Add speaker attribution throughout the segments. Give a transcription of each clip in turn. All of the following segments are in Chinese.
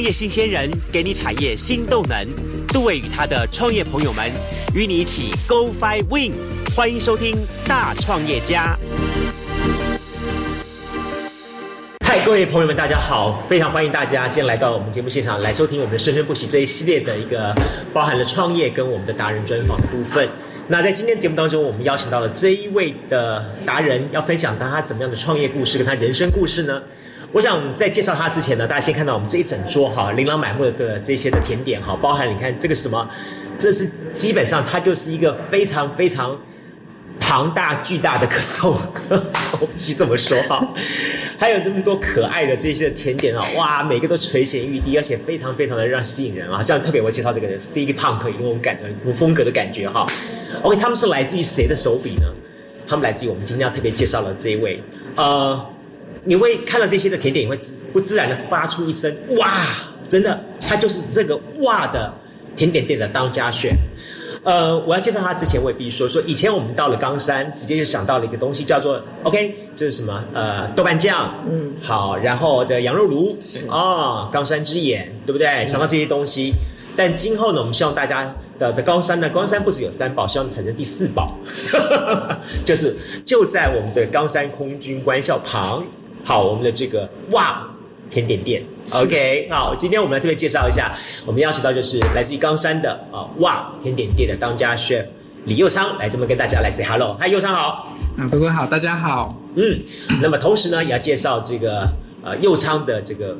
Speaker 1: 创业新鲜人给你产业新动能。杜伟与他的创业朋友们与你一起 Go Fly Win。欢迎收听《大创业家》。嗨，各位朋友们，大家好！非常欢迎大家今天来到我们节目现场来收听我们的“生生不息”这一系列的一个包含了创业跟我们的达人专访的部分。那在今天节目当中，我们邀请到了这一位的达人，要分享他他怎么样的创业故事跟他人生故事呢？我想在介绍他之前呢，大家先看到我们这一整桌哈，琳琅满目的这些的甜点哈，包含你看这个什么，这是基本上它就是一个非常非常庞大巨大的可颂，我必须这么说哈。还有这么多可爱的这些甜点啊，哇，每个都垂涎欲滴，而且非常非常的让吸引人啊。像特别我介绍这个人 Sticky Punk，有那种感觉、种风格的感觉哈。OK，他们是来自于谁的手笔呢？他们来自于我们今天要特别介绍的这一位，呃。你会看到这些的甜点，你会自不自然的发出一声“哇”，真的，它就是这个“哇”的甜点店的当家 chef。呃，我要介绍它之前，我也必须说说，以前我们到了冈山，直接就想到了一个东西，叫做 OK，这是什么？呃，豆瓣酱，嗯，好，然后的羊肉炉，哦，冈山之眼，对不对？想到这些东西，但今后呢，我们希望大家的的高山呢，高山不止有三宝，希望产生第四宝，就是就在我们的冈山空军官校旁。好，我们的这个哇甜点店，OK，好，今天我们来特别介绍一下，我们邀请到就是来自于冈山的啊哇甜点店的当家 chef 李佑昌来这么跟大家来 say hello，嗨，佑昌好，
Speaker 2: 啊，哥哥好，大家好，
Speaker 1: 嗯，那么同时呢，也要介绍这个呃佑昌的这个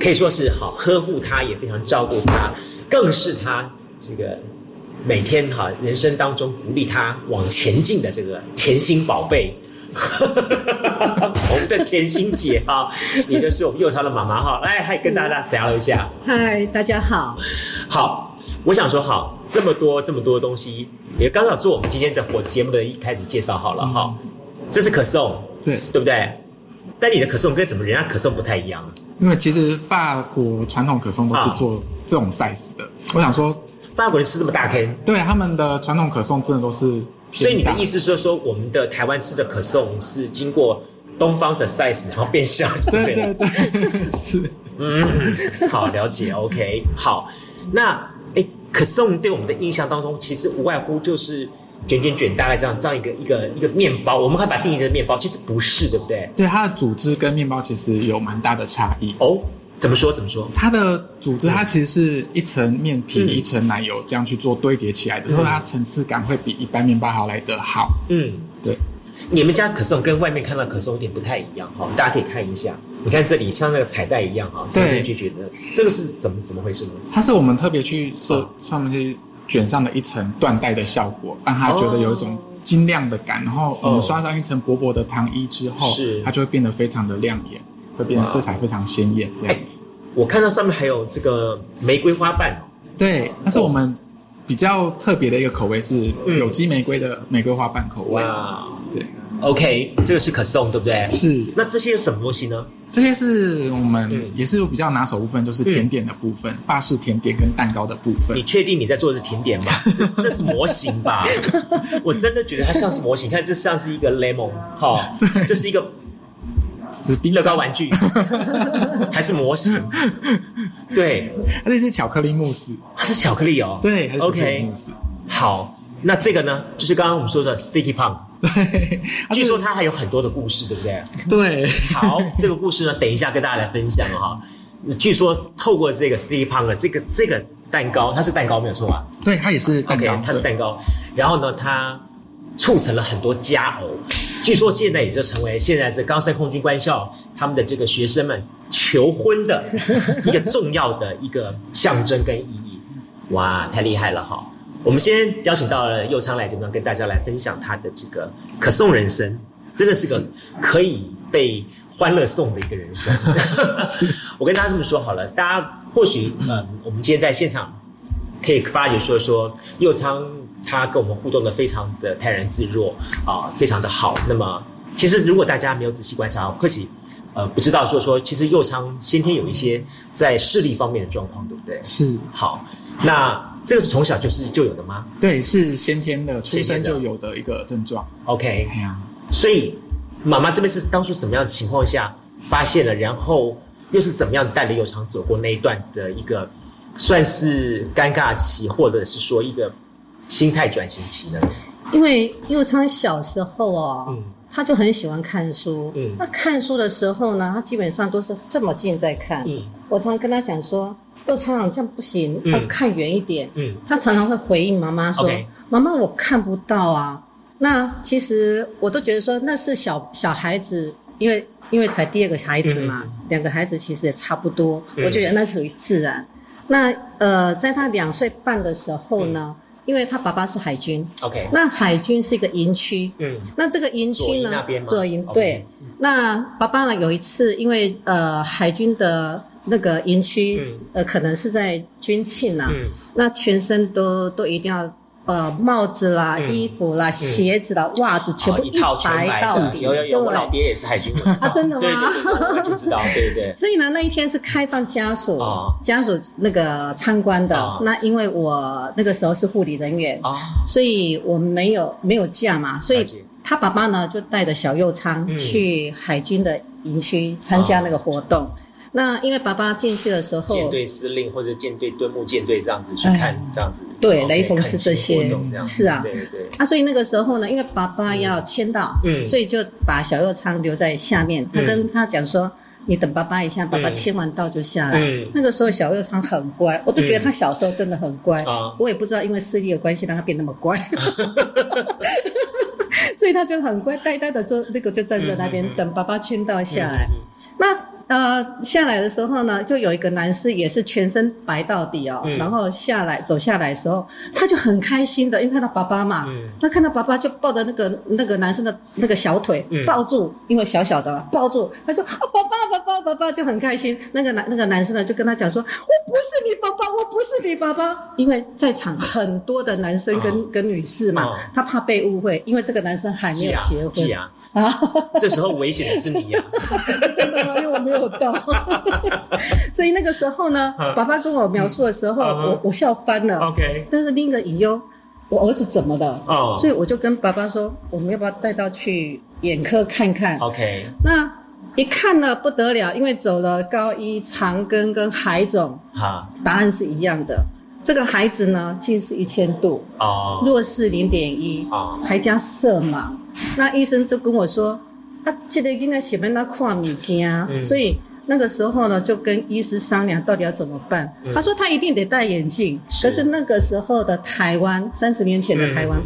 Speaker 1: 可以说是好呵护他，也非常照顾他，更是他这个每天哈人生当中鼓励他往前进的这个甜心宝贝。我们的甜心姐哈，你就是我们幼超的妈妈哈，来，还跟大家 say 一下。
Speaker 3: 嗨，大家好。
Speaker 1: 好，我想说，好，这么多这么多东西，也刚好做我们今天的火节目的一开始介绍好了哈。这是可颂，
Speaker 2: 对
Speaker 1: 对不对？但你的可颂跟怎么人家可颂不太一样？
Speaker 2: 因为其实法国传统可颂都是做这种 size 的。我想说，
Speaker 1: 法国人吃这么大 K，
Speaker 2: 对他们的传统可颂真的都是。
Speaker 1: 所以你的意思是说，我们的台湾吃的可颂是经过东方的 size 然后变小，
Speaker 2: 对了。对对对，是，
Speaker 1: 嗯，好了解，OK，好，那哎，可颂对我们的印象当中，其实无外乎就是卷卷卷，大概这样这样一个一个一个面包，我们可以把定义成面包，其实不是，对不对？
Speaker 2: 对，它的组织跟面包其实有蛮大的差异。
Speaker 1: 哦。怎么说？怎么说？
Speaker 2: 它的组织，它其实是一层面皮，一层奶油这样去做堆叠起来的，所以它层次感会比一般面包还要来得好。嗯，对。
Speaker 1: 你们家可颂跟外面看到可颂有点不太一样哈，大家可以看一下。你看这里像那个彩带一样哈，层层卷卷的，这个是怎么怎么回事呢？
Speaker 2: 它是我们特别去设上面去卷上的一层缎带的效果，让它觉得有一种晶亮的感。然后我们刷上一层薄薄的糖衣之后，
Speaker 1: 是
Speaker 2: 它就会变得非常的亮眼。会变色彩非常鲜艳。哎，
Speaker 1: 我看到上面还有这个玫瑰花瓣。
Speaker 2: 对，那是我们比较特别的一个口味，是有机玫瑰的玫瑰花瓣口味。哇，对
Speaker 1: ，OK，这个是可颂，对不对？
Speaker 2: 是。
Speaker 1: 那这些是什么东西呢？
Speaker 2: 这些是我们也是比较拿手部分，就是甜点的部分，法式甜点跟蛋糕的部分。
Speaker 1: 你确定你在做的是甜点吗？这这是模型吧？我真的觉得它像是模型，看这像是一个 lemon，哈，这是一个。乐高玩具 还是模型？对，
Speaker 2: 它这是巧克力慕斯，
Speaker 1: 它是巧克力哦。
Speaker 2: 对，OK。
Speaker 1: 好，那这个呢，就是刚刚我们说的 Sticky Punk。
Speaker 2: 对，
Speaker 1: 据说它还有很多的故事，对不对？
Speaker 2: 对。
Speaker 1: 好，这个故事呢，等一下跟大家来分享哈。据说透过这个 Sticky Punk 的这个这个蛋糕，它是蛋糕没有错吧？
Speaker 2: 对，它也是蛋糕，
Speaker 1: 它是蛋糕。然后呢，它促成了很多佳偶。据说现在也就成为现在这冈山空军官校他们的这个学生们求婚的 一个重要的一个象征跟意义。哇，太厉害了哈！我们先邀请到了佑昌来这边跟大家来分享他的这个可颂人生，真的是个可以被欢乐颂的一个人生。我跟大家这么说好了，大家或许嗯，我们今天在现场可以发觉说说佑昌。他跟我们互动的非常的泰然自若啊，非常的好。那么，其实如果大家没有仔细观察，或许呃不知道说说，其实右昌先天有一些在视力方面的状况，对不对？
Speaker 2: 是。
Speaker 1: 好，那这个是从小就是就有的吗？
Speaker 2: 对，是先天的，出生就有的一个症状。
Speaker 1: OK。哎呀，所以妈妈这边是当初怎么样的情况下发现了，然后又是怎么样带着佑昌走过那一段的一个算是尴尬期，或者是说一个心态转型期呢？
Speaker 3: 因为佑昌小时候哦，嗯，他就很喜欢看书，嗯，那看书的时候呢，他基本上都是这么近在看，嗯，我常常跟他讲说，佑昌这样不行，要看远一点，嗯，他常常会回应妈妈说，妈妈我看不到啊，那其实我都觉得说那是小小孩子，因为因为才第二个孩子嘛，两个孩子其实也差不多，我觉得那属于自然，那呃，在他两岁半的时候呢。因为他爸爸是海军
Speaker 1: ，OK，
Speaker 3: 那海军是一个营区，嗯，那这个营区呢，做营对，那爸爸呢有一次，因为呃海军的那个营区，呃可能是在军庆呐，那全身都都一定要。呃，帽子啦，衣服啦，鞋子啦，袜子全部
Speaker 1: 一套
Speaker 3: 白到
Speaker 1: 底。有有有，我老爹也是海军。
Speaker 3: 啊，真的吗？
Speaker 1: 对对对，知道，对对。
Speaker 3: 所以呢，那一天是开放家属家属那个参观的。那因为我那个时候是护理人员啊，所以我没有没有假嘛，所以他爸爸呢就带着小右昌去海军的营区参加那个活动。那因为爸爸进去的时候，
Speaker 1: 舰队司令或者舰队敦木舰队这样子去看，这样子
Speaker 3: 对，雷同是这些，是啊，
Speaker 1: 对对。
Speaker 3: 啊，所以那个时候呢，因为爸爸要签到，嗯，所以就把小右仓留在下面。他跟他讲说：“你等爸爸一下，爸爸签完到就下来。”那个时候小右仓很乖，我都觉得他小时候真的很乖。我也不知道因为视力的关系让他变那么乖，所以他就很乖，呆呆的坐，那个就站在那边等爸爸签到下来。那。呃，下来的时候呢，就有一个男士也是全身白到底哦，然后下来走下来的时候，他就很开心的，因为看到爸爸嘛，他看到爸爸就抱着那个那个男生的那个小腿抱住，因为小小的抱住，他说：“爸爸，爸爸，爸爸！”就很开心。那个男那个男生呢，就跟他讲说：“我不是你爸爸，我不是你爸爸。”因为在场很多的男生跟跟女士嘛，他怕被误会，因为这个男生还没有结婚
Speaker 1: 啊。啊，这时候危险的是你呀！
Speaker 3: 真的吗？没有到，所以那个时候呢，爸爸跟我描述的时候，我我笑翻了。
Speaker 1: OK，
Speaker 3: 但是另一个隐忧，我儿子怎么了？哦，所以我就跟爸爸说，我们要不要带到去眼科看看
Speaker 1: ？OK，
Speaker 3: 那一看呢不得了，因为走了高一长根跟海肿，哈，答案是一样的。这个孩子呢，近视一千度，哦，弱视零点一，哦，还加色盲。那医生就跟我说，啊，记得应该写本那看物件，所以那个时候呢，就跟医师商量到底要怎么办。他说他一定得戴眼镜，可是那个时候的台湾，三十年前的台湾，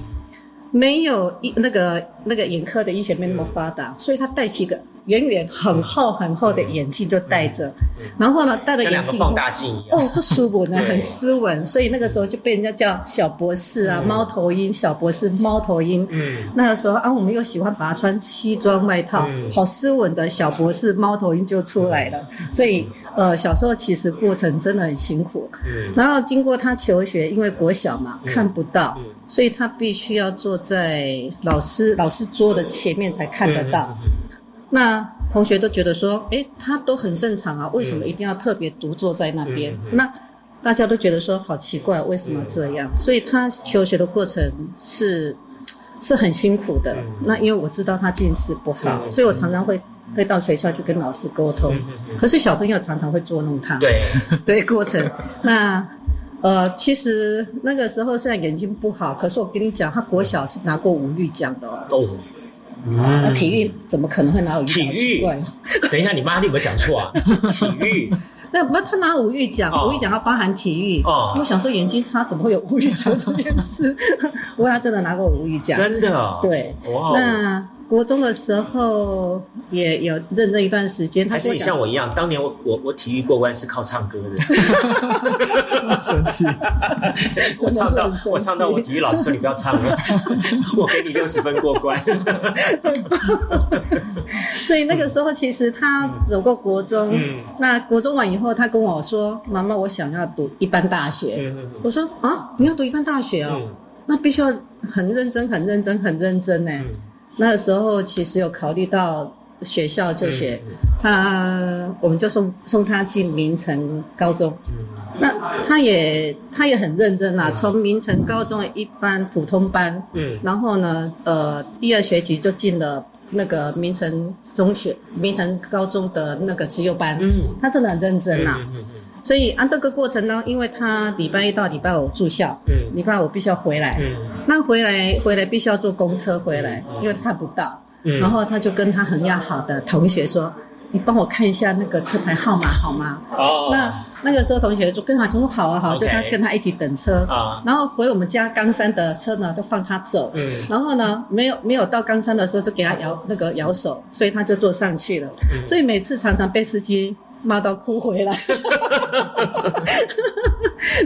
Speaker 3: 没有医那个那个眼科的医学没那么发达，所以他戴起个。远远很厚很厚的眼镜就戴着，然后呢，戴着眼镜
Speaker 1: 放大镜一样，
Speaker 3: 哦，这舒服呢，很斯文，所以那个时候就被人家叫小博士啊，猫头鹰小博士，猫头鹰。嗯，那个时候啊，我们又喜欢把它穿西装外套，好斯文的小博士，猫头鹰就出来了。所以，呃，小时候其实过程真的很辛苦。嗯，然后经过他求学，因为国小嘛看不到，所以他必须要坐在老师老师桌的前面才看得到。那同学都觉得说，哎，他都很正常啊，为什么一定要特别独坐在那边？那大家都觉得说，好奇怪，为什么这样？所以他求学的过程是是很辛苦的。那因为我知道他近视不好，所以我常常会会到学校去跟老师沟通。可是小朋友常常会捉弄他，
Speaker 1: 对
Speaker 3: 对，过程。那呃，其实那个时候虽然眼睛不好，可是我跟你讲，他国小是拿过五育奖的哦。那体育怎么可能会拿五育奖？
Speaker 1: 体育，等一下，你妈你有没有讲错啊？体育，
Speaker 3: 那不他拿五育奖，五育奖要包含体育。哦，我想说眼睛差怎么会有五育奖这件事？不过他真的拿过五育奖，
Speaker 1: 真的。
Speaker 3: 对，哇，那。国中的时候也有认真一段时间，
Speaker 1: 还是你像我一样，当年我我我体育过关是靠唱歌的，
Speaker 2: 生气，
Speaker 1: 我唱到我唱到我体育老师说你不要唱了，我给你六十分过关。
Speaker 3: 所以那个时候其实他走过国中，那国中完以后，他跟我说：“妈妈，我想要读一般大学。”我说：“啊，你要读一般大学哦，那必须要很认真、很认真、很认真呢。”那个时候其实有考虑到学校就学，他我们就送送他进明城高中，那他也他也很认真啦，从明城高中一般普通班，嗯，然后呢，呃，第二学期就进了那个明城中学、明城高中的那个资优班，嗯，他真的很认真呐。所以按这个过程呢，因为他礼拜一到礼拜五住校，嗯，礼拜五必须要回来，嗯，那回来回来必须要坐公车回来，因为他看不到，嗯，然后他就跟他很要好的同学说：“你帮我看一下那个车牌号码好吗？”哦，那那个时候同学就跟他说：“好啊，好，就他跟他一起等车。啊。”然后回我们家冈山的车呢，都放他走，嗯，然后呢，没有没有到冈山的时候，就给他摇那个摇手，所以他就坐上去了，所以每次常常被司机。骂到哭回来，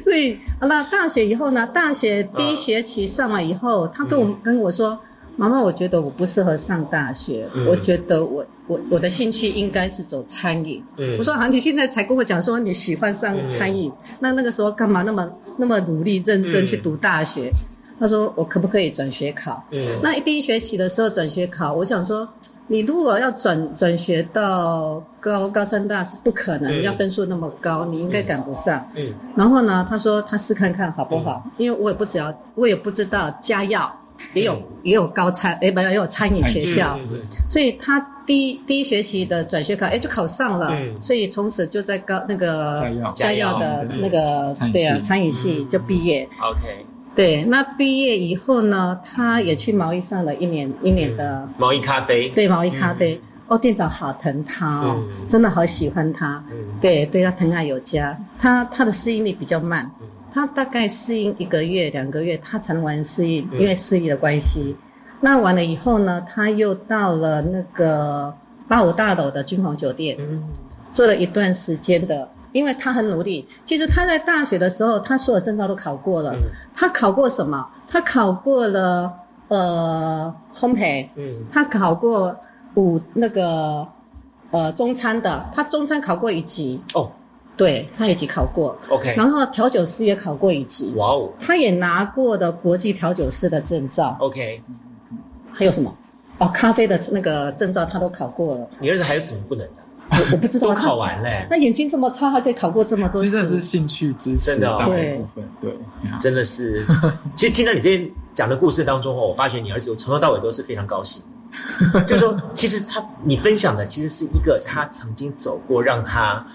Speaker 3: 所以那大学以后呢？大学第一学期上了以后，他跟我跟我说：“妈妈，我觉得我不适合上大学，我觉得我我我的兴趣应该是走餐饮。”我说：“啊，你现在才跟我讲说你喜欢上餐饮，那那个时候干嘛那么那么努力认真去读大学？”他说：“我可不可以转学考？”那第一学期的时候转学考，我想说。你如果要转转学到高高三大是不可能，要分数那么高，你应该赶不上。嗯。然后呢，他说他试看看好不好？因为我也不知道，我也不知道家药也有也有高餐，哎，没有也有餐饮学校。所以他第一第一学期的转学考，哎，就考上了。嗯。所以从此就在高那个家药的那个对啊餐饮系就毕业。
Speaker 1: OK。
Speaker 3: 对，那毕业以后呢，他也去毛衣上了一年一年的
Speaker 1: 毛衣咖啡。
Speaker 3: 对，毛衣咖啡。哦，店长好疼他哦，真的好喜欢他。对，对他疼爱有加。他他的适应力比较慢，他大概适应一个月两个月，他才能完适应，因为适应的关系。那完了以后呢，他又到了那个八五大楼的君皇酒店，做了一段时间的。因为他很努力，其实他在大学的时候，他所有证照都考过了。他考过什么？他考过了呃烘焙，嗯，他考过五那个呃中餐的，他中餐考过一级。哦，对他一级考过
Speaker 1: ，OK，
Speaker 3: 然后调酒师也考过一级，哇哦，他也拿过的国际调酒师的证照
Speaker 1: ，OK，
Speaker 3: 还有什么？哦，咖啡的那个证照他都考过了。
Speaker 1: 你儿子还有什么不能的？
Speaker 3: 我不知道，
Speaker 1: 都考完嘞。
Speaker 3: 那眼睛这么差，还可以考过这么多。
Speaker 2: 真的是兴趣支持的部分，对，
Speaker 1: 真的是。其实听到你这边讲的故事当中哦，我发觉你儿子从头到尾都是非常高兴。就是说，其实他你分享的其实是一个他曾经走过，让他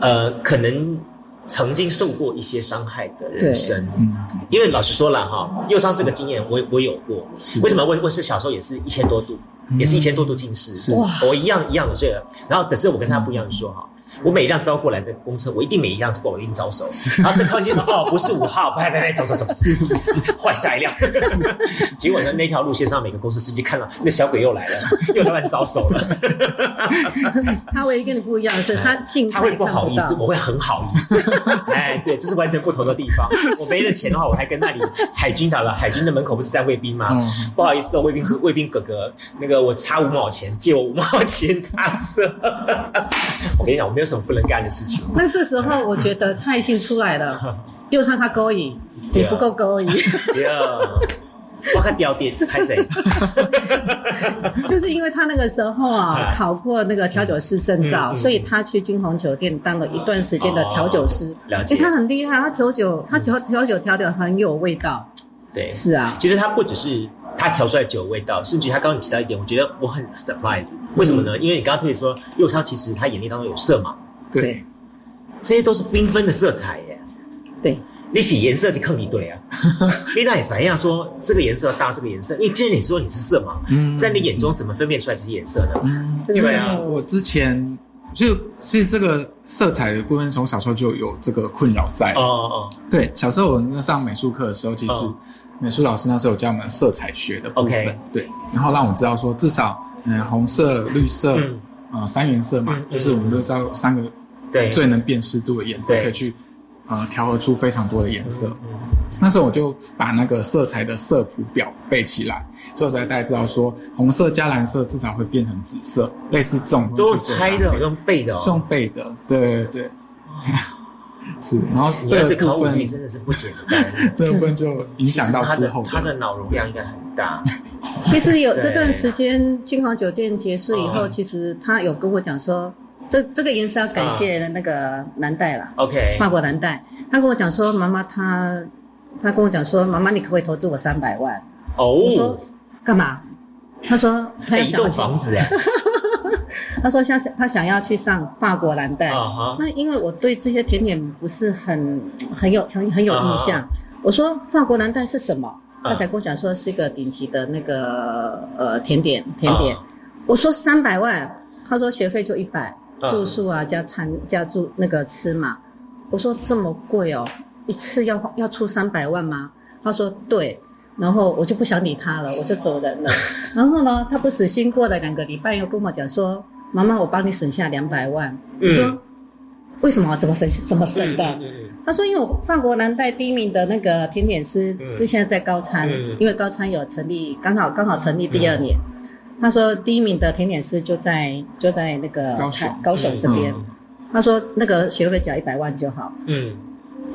Speaker 1: 呃可能曾经受过一些伤害的人生。嗯，因为老实说了哈，右伤这个经验我我有过。为什么？我我是小时候也是一千多度。也是一千多度近视，哇！我一样一样的睡了，然后可是我跟他不一样，说哈。我每一辆招过来的公车，我一定每一辆过，我一定招手。然后这靠近哦，不是五号，拍拍拍，走走走走，换下一辆。结果呢，那条路线上每个公司司机看到那小鬼又来了，又乱招手了。
Speaker 3: 他唯一跟你不一样的是，他进
Speaker 1: 他会不好意思，我会很好意思。哎，对，这是完全不同的地方。我没了钱的话，我还跟那里海军打了，海军的门口不是站卫兵吗？不好意思，卫兵卫兵哥哥，那个我差五毛钱，借我五毛钱打车。我跟你讲，我没有。什么不能干的事情？
Speaker 3: 那这时候我觉得蔡姓出来了，又让他勾引，你不够勾引。
Speaker 1: 我看掉点拍谁？
Speaker 3: 就是因为他那个时候啊，考过那个调酒师证照，所以他去君鸿酒店当了一段时间的调酒师。
Speaker 1: 了解，
Speaker 3: 他很厉害，他调酒，他调调酒调的很有味道。
Speaker 1: 对，
Speaker 3: 是啊。
Speaker 1: 其实他不只是。他调出来酒味道，甚至他刚刚你提到一点，我觉得我很 surprise。为什么呢？因为你刚刚特别说右超其实他眼睛当中有色盲，
Speaker 3: 对，
Speaker 1: 这些都是缤纷的色彩耶。
Speaker 3: 对，
Speaker 1: 你洗颜色就坑你对啊。你那也怎样说这个颜色搭这个颜色？因为既然你说你是色盲，嗯，在你眼中怎么分辨出来这些颜色呢？嗯，
Speaker 2: 因为我之前就是这个色彩的部分，从小时候就有这个困扰在。哦哦，对，小时候我们上美术课的时候，其实。美术老师那时候有教我们色彩学的部分，对，然后让我知道说至少，嗯，红色、绿色，啊，三原色嘛，就是我们都知道三个对最能辨识度的颜色，可以去啊调和出非常多的颜色。那时候我就把那个色彩的色谱表背起来，所以才大家知道说红色加蓝色至少会变成紫色，类似这种
Speaker 1: 都是猜的，用背的，
Speaker 2: 用背的，对对对。是，然后这个部分
Speaker 1: 真的是不简单，
Speaker 2: 这部分就影响到之后，
Speaker 1: 他的脑容量应该很大。
Speaker 3: 其实有这段时间，君豪酒店结束以后，其实他有跟我讲说，这这个颜色要感谢那个蓝带了
Speaker 1: ，OK，
Speaker 3: 法国蓝带。他跟我讲说，妈妈，他他跟我讲说，妈妈，你可不可以投资我三百万？哦，我说干嘛？他说他
Speaker 1: 一栋房子哎。
Speaker 3: 他说想他想要去上法国蓝带。那因为我对这些甜点不是很很有很很有印象。我说法国蓝带是什么？他才跟我讲说是一个顶级的那个呃甜点甜点。我说三百万，他说学费就一百，住宿啊加餐加住那个吃嘛。我说这么贵哦，一次要要出三百万吗？他说对，然后我就不想理他了，我就走人了。然后呢，他不死心，过了两个礼拜又跟我讲说：“妈妈，我帮你省下两百万。”我说：“为什么？怎么省？怎么省的？”他说：“因为我法国南带第一名的那个甜点师是现在在高餐，因为高餐有成立，刚好刚好成立第二年。他说第一名的甜点师就在就在那个
Speaker 2: 高雄
Speaker 3: 高雄这边。他说那个学费只要一百万就好。嗯，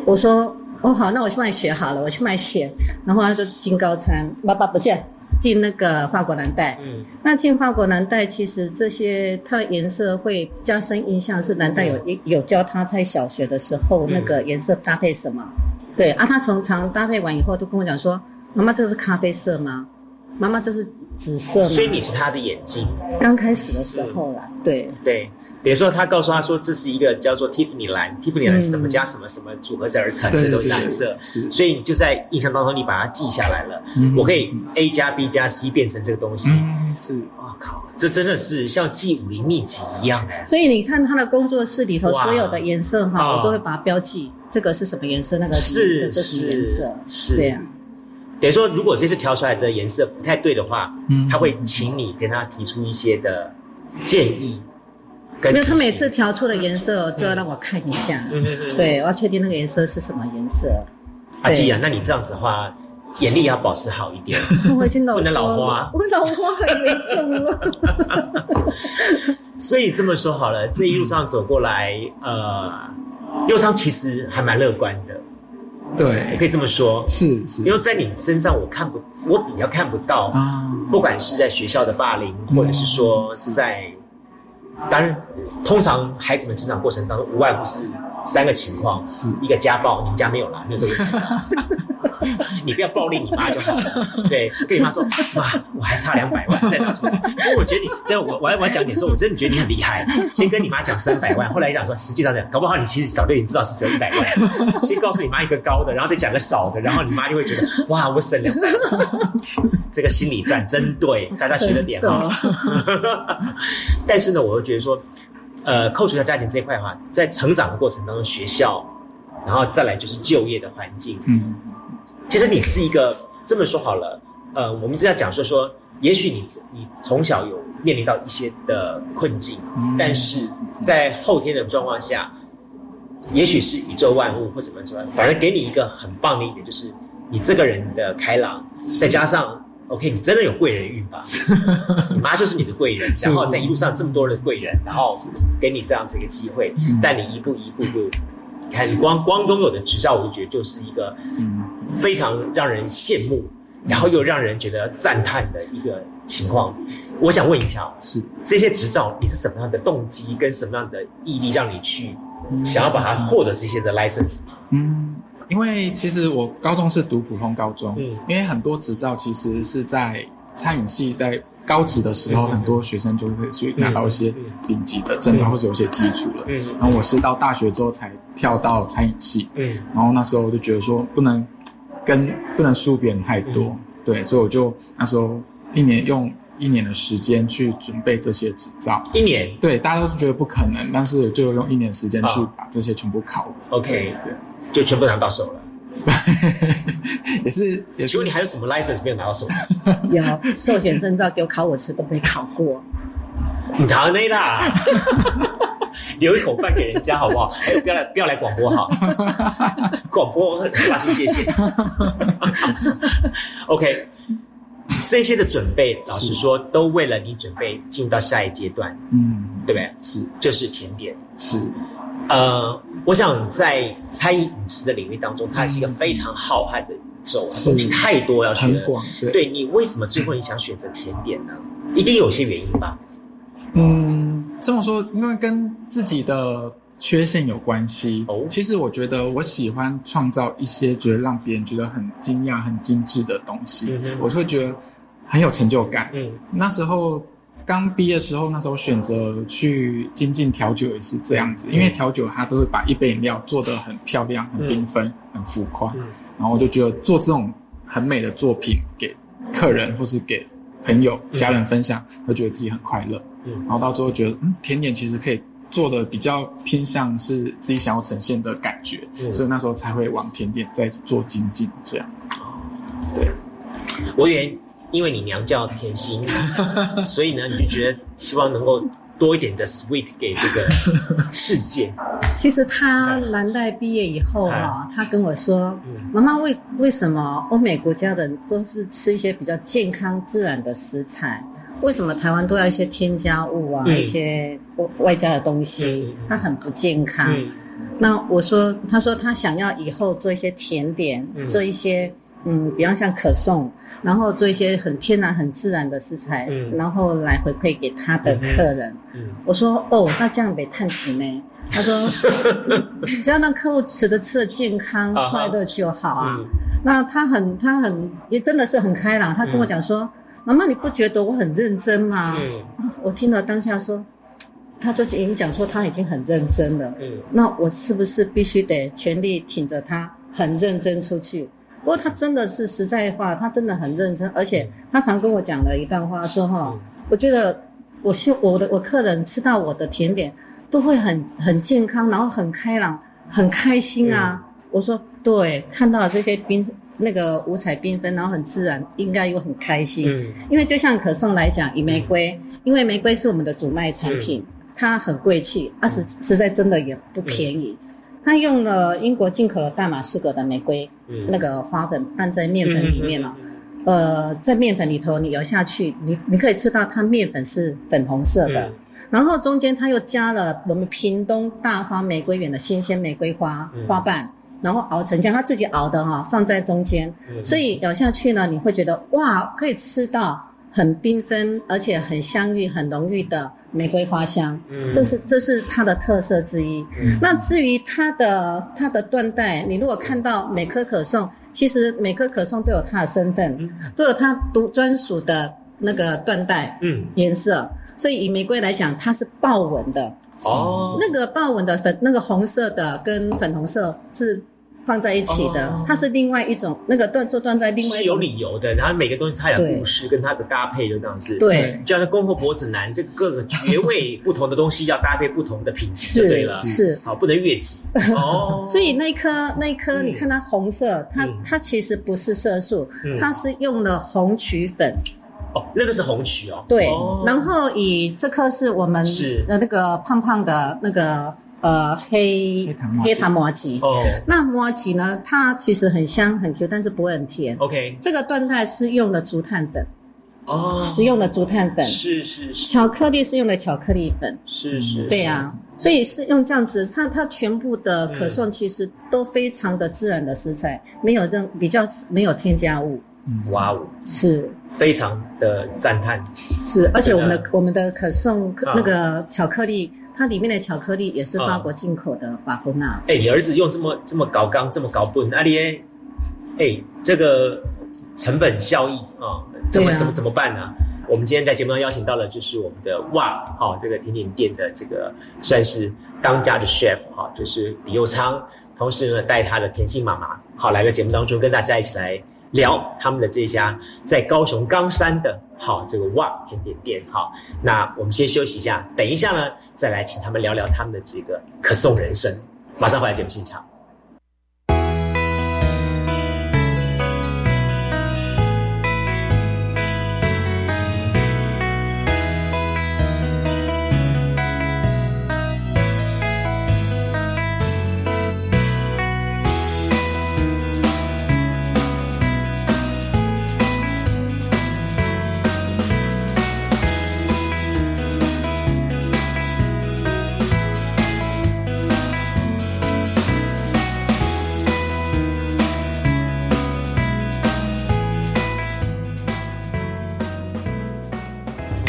Speaker 3: 我说哦好，那我去帮你学好了，我去卖血。然后他就进高餐，爸爸不是进那个法国蓝带。嗯，那进法国蓝带，其实这些它的颜色会加深印象，是蓝带有有教他在小学的时候那个颜色搭配什么？对啊，他从常搭配完以后，就跟我讲说：“妈妈，这个是咖啡色吗？妈妈，这是紫色吗？”
Speaker 1: 所以你是他的眼睛。
Speaker 3: 刚开始的时候啦，对
Speaker 1: 对。比如说，他告诉他说，这是一个叫做 Tiffany 蓝，Tiffany 蓝什么加什么什么组合而成，这都是蓝色。是，所以你就在印象当中，你把它记下来了。我可以 A 加 B 加 C 变成这个东西。
Speaker 2: 嗯，是。
Speaker 1: 我靠，这真的是像记武林秘籍一样。
Speaker 3: 所以你看他的工作室里头所有的颜色哈，我都会把它标记，这个是什么颜色，那个是这是颜色。是。对呀。
Speaker 1: 等于说，如果这次调出来的颜色不太对的话，嗯，他会请你跟他提出一些的建议。
Speaker 3: 没有，他每次调出的颜色就要让我看一下，对，我要确定那个颜色是什么颜色。
Speaker 1: 阿基啊，那你这样子的话，眼力要保持好一点，不能老花，
Speaker 3: 我老花很严重了。
Speaker 1: 所以这么说好了，这一路上走过来，呃，忧伤其实还蛮乐观的，
Speaker 2: 对，
Speaker 1: 可以这么说，
Speaker 2: 是是，
Speaker 1: 因为在你身上我看不，我比较看不到啊，不管是在学校的霸凌，或者是说在。当然，通常孩子们成长过程当中，无外乎是三个情况：是一个家暴，你们家没有啦，没有这个。你不要暴力你妈就好了。对，跟你妈说，妈，我还差两百万，再拿出来。因为我觉得你，对我，我要我要讲点说，我真的觉得你很厉害。先跟你妈讲三百万，后来讲说，实际上讲，搞不好你其实早就已经知道是只有一百万。先告诉你妈一个高的，然后再讲个少的，然后你妈就会觉得，哇，我省两百万。这个心理战真对，大家学了点哈。但是呢，我又觉得说，呃，扣除掉家庭这一块的话，在成长的过程当中，学校，然后再来就是就业的环境，嗯。其实你是一个这么说好了，呃，我们是要讲说说，也许你你从小有面临到一些的困境，但是在后天的状况下，也许是宇宙万物或怎么怎么，反正给你一个很棒的一点，就是你这个人的开朗，再加上 OK，你真的有贵人运吧？你妈就是你的贵人，然后在一路上这么多的贵人，然后给你这样子一个机会，带你一步一步步。看，光光拥有的执照，我就觉得就是一个非常让人羡慕，然后又让人觉得赞叹的一个情况。我想问一下，是这些执照，你是什么样的动机跟什么样的毅力，让你去想要把它获得这些的 license？
Speaker 2: 嗯，因为其实我高中是读普通高中，嗯，因为很多执照其实是在餐饮系在。高职的时候，很多学生就会去拿到一些顶级的证照，或者有些基础了。然后我是到大学之后才跳到餐饮系，然后那时候我就觉得说不能跟不能输别人太多，对，所以我就那时候一年用一年的时间去准备这些执照。
Speaker 1: 一年？
Speaker 2: 对，大家都是觉得不可能，但是就用一年时间去把这些全部考。
Speaker 1: OK，对，就全部拿到手了。
Speaker 2: 也是，也
Speaker 1: 请问你还有什么 license 没有拿到手？
Speaker 3: 有寿险证照给我考我吃都没考过。
Speaker 1: 你逃内啦？留一口饭给人家好不好？不要来不要来广播哈，广播划清界限。OK，这些的准备，老实说，都为了你准备进入到下一阶段，嗯，对不对？
Speaker 2: 是，
Speaker 1: 就是甜点，
Speaker 2: 是。
Speaker 1: 呃，我想在餐饮饮食的领域当中，它是一个非常浩瀚的宇宙，东西太多要学。对，你为什么最后你想选择甜点呢？一定有些原因吧？
Speaker 2: 嗯，这么说，因为跟自己的缺陷有关系。哦，其实我觉得我喜欢创造一些觉得让别人觉得很惊讶、很精致的东西。我会觉得，很有成就感。嗯，那时候刚毕业的时候，那时候选择去精进调酒也是这样子，因为调酒它都会把一杯饮料做得很漂亮、很缤纷、很浮夸，然后我就觉得做这种很美的作品给客人或是给朋友、家人分享，会觉得自己很快乐。嗯，然后到最后觉得，嗯，甜点其实可以。做的比较偏向是自己想要呈现的感觉，所以那时候才会往甜点再做精进这样。对，
Speaker 1: 我以为因为你娘叫甜心，所以呢你就觉得希望能够多一点的 sweet 给这个世界。
Speaker 3: 其实他南大毕业以后哈，他跟我说：“妈妈，为为什么欧美国家人都是吃一些比较健康自然的食材？”为什么台湾都要一些添加物啊，一些外外加的东西，它很不健康。那我说，他说他想要以后做一些甜点，做一些嗯，比方像可颂，然后做一些很天然、很自然的食材，然后来回馈给他的客人。我说哦，那这样得叹气呢？他说，只要让客户吃的吃的健康、快乐就好啊。那他很他很也真的是很开朗，他跟我讲说。妈妈，你不觉得我很认真吗？嗯，我听了当下说，他就已经讲说他已经很认真了。嗯，那我是不是必须得全力挺着他，很认真出去？不过他真的是实在话，他真的很认真，而且他常跟我讲了一段话，说哈，我觉得我希我的我客人吃到我的甜点都会很很健康，然后很开朗，很开心啊。我说对，看到这些冰。那个五彩缤纷，然后很自然，应该又很开心。嗯，因为就像可颂来讲，以玫瑰，因为玫瑰是我们的主卖产品，它很贵气，而实实在真的也不便宜。它用了英国进口的大马士革的玫瑰，那个花粉拌在面粉里面了。呃，在面粉里头你咬下去，你你可以吃到它面粉是粉红色的，然后中间它又加了我们屏东大花玫瑰园的新鲜玫瑰花花瓣。然后熬成浆，它自己熬的哈，放在中间，所以咬下去呢，你会觉得哇，可以吃到很缤纷而且很香郁、很浓郁的玫瑰花香，这是这是它的特色之一。那至于它的它的缎带，你如果看到每颗可颂，其实每颗可颂都有它的身份，都有它独专属的那个缎带颜色。所以以玫瑰来讲，它是豹纹的。哦，那个豹纹的粉，那个红色的跟粉红色是放在一起的，它是另外一种那个断做断在另外
Speaker 1: 是有理由的，然后每个东西它有故事，跟它的搭配就这样子。
Speaker 3: 对，
Speaker 1: 就像公婆脖子男，这各个爵位不同的东西要搭配不同的品质，对了，
Speaker 3: 是
Speaker 1: 好不能越级。
Speaker 3: 哦。所以那一颗那一颗，你看它红色，它它其实不是色素，它是用了红曲粉。
Speaker 1: 哦，那个是红曲哦。
Speaker 3: 对，然后以这颗是我们的那个胖胖的那个呃黑黑糖麻吉哦。那麻吉呢，它其实很香很 Q，但是不会很甜。
Speaker 1: OK，
Speaker 3: 这个缎带是用的竹炭粉。哦，食用的竹炭粉。
Speaker 1: 是是是。
Speaker 3: 巧克力是用的巧克力粉。
Speaker 1: 是是。
Speaker 3: 对啊，所以是用这样子，它它全部的可颂其实都非常的自然的食材，没有任比较没有添加物。
Speaker 1: 哇哦，
Speaker 3: 是。
Speaker 1: 非常的赞叹，
Speaker 3: 是，而且我们的我们的可颂那个巧克力，它里面的巧克力也是法国进口的法芙娜。
Speaker 1: 哎，你儿子用这么这么高刚这么高笨，阿里哎，这个成本效益啊，怎么怎么怎么办呢？我们今天在节目上邀请到了，就是我们的哇，好这个甜点店的这个算是当家的 chef 哈，就是李佑昌，同时呢带他的甜心妈妈，好来个节目当中跟大家一起来。聊他们的这家在高雄冈山的好这个哇甜点店好，那我们先休息一下，等一下呢再来请他们聊聊他们的这个可颂人生，马上回来节目现场。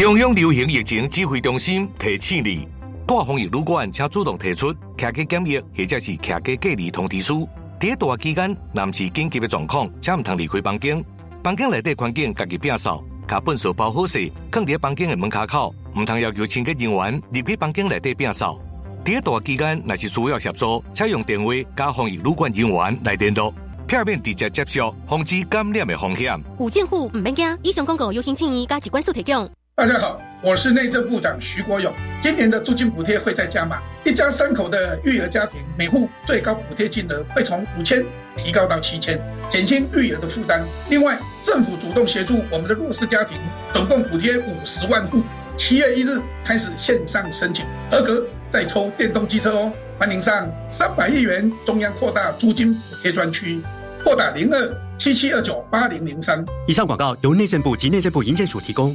Speaker 4: 中央流行疫情指挥中心提醒你：大防疫旅馆请主动提出客家检疫或者是客家隔离通知书。第一段期间，男士紧急的状况，请唔通离开房间。房间内底环境家己变扫，把粪扫包好势，放伫房间的门卡口，唔通要求清洁人员入去房间内底摒扫。第一段期间，若是需要协助，请用电话加防疫旅馆人员来联络，片面直接接触，防止感染的风险。
Speaker 5: 有政府唔免惊，以上广告由行建议加机关所提供。
Speaker 6: 大家好，我是内政部长徐国勇。今年的租金补贴会再加码，一家三口的育儿家庭，每户最高补贴金额会从五千提高到七千，减轻育儿的负担。另外，政府主动协助我们的弱势家庭，总共补贴五十万户。七月一日开始线上申请，合格再抽电动机车哦。欢迎上三百亿元中央扩大租金补贴专区，拨打零二七七二九八零零三。
Speaker 7: 以上广告由内政部及内政部营建署提供。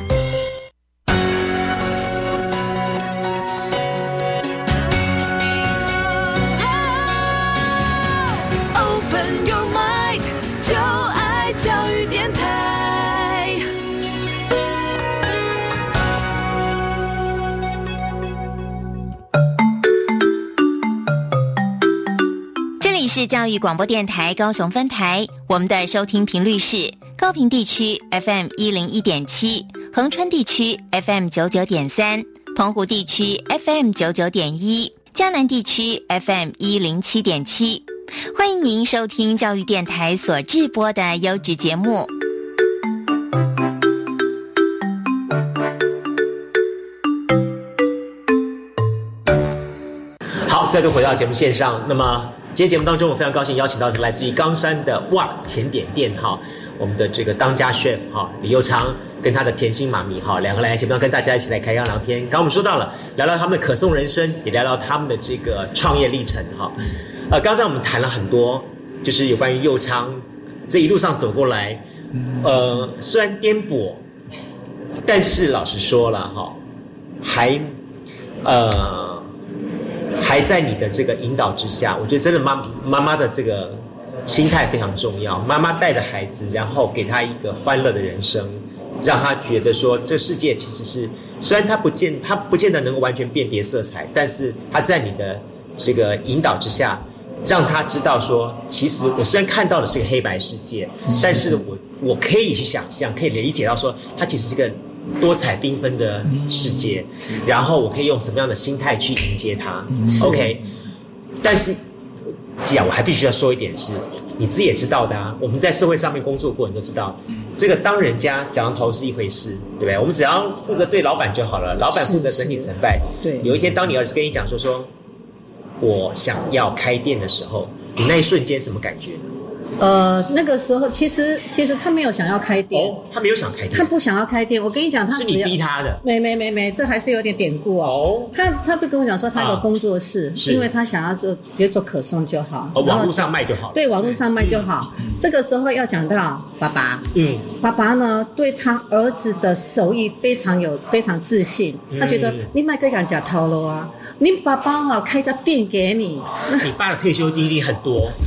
Speaker 8: 是教育广播电台高雄分台，我们的收听频率是高平地区 FM 一零一点七，恒春地区 FM 九九点三，澎湖地区 FM 九九点一，江南地区 FM 一零七点七。欢迎您收听教育电台所制播的优质节目。
Speaker 1: 好，再度回到节目线上，那么。今天节目当中，我非常高兴邀请到是来自于冈山的哇甜点店哈，我们的这个当家 chef 哈李佑昌跟他的甜心妈咪哈两个来节目上跟大家一起来开箱聊天。刚我们说到了聊聊他们的可颂人生，也聊聊他们的这个创业历程哈。呃，刚才我们谈了很多，就是有关于佑昌这一路上走过来，呃，虽然颠簸，但是老实说了哈，还呃。还在你的这个引导之下，我觉得真的妈妈妈的这个心态非常重要。妈妈带着孩子，然后给他一个欢乐的人生，让他觉得说这世界其实是虽然他不见他不见得能够完全辨别色彩，但是他在你的这个引导之下，让他知道说，其实我虽然看到的是个黑白世界，但是我我可以去想象，可以理解到说，他其实是个。多彩缤纷的世界，然后我可以用什么样的心态去迎接它？OK，但是，既然我还必须要说一点是，你自己也知道的啊。我们在社会上面工作过，你都知道，这个当人家讲头是一回事，对不对？我们只要负责对老板就好了，老板负责整体成败。
Speaker 3: 对，
Speaker 1: 有一天当你儿子跟你讲说说，我想要开店的时候，你那一瞬间什么感觉？
Speaker 3: 呃，那个时候其实其实他没有想要开店，
Speaker 1: 他没有想开店，
Speaker 3: 他不想要开店。我跟你讲，他
Speaker 1: 是你逼他的，
Speaker 3: 没没没没，这还是有点典故哦。他他是跟我讲说，他有工作室，因为他想要做，直接做可颂就好，
Speaker 1: 网络上卖就好。
Speaker 3: 对，网络上卖就好。这个时候要讲到爸爸，嗯，爸爸呢对他儿子的手艺非常有非常自信，他觉得你卖个讲假套路啊。你爸爸哈开家店给你，
Speaker 1: 你爸的退休金很多。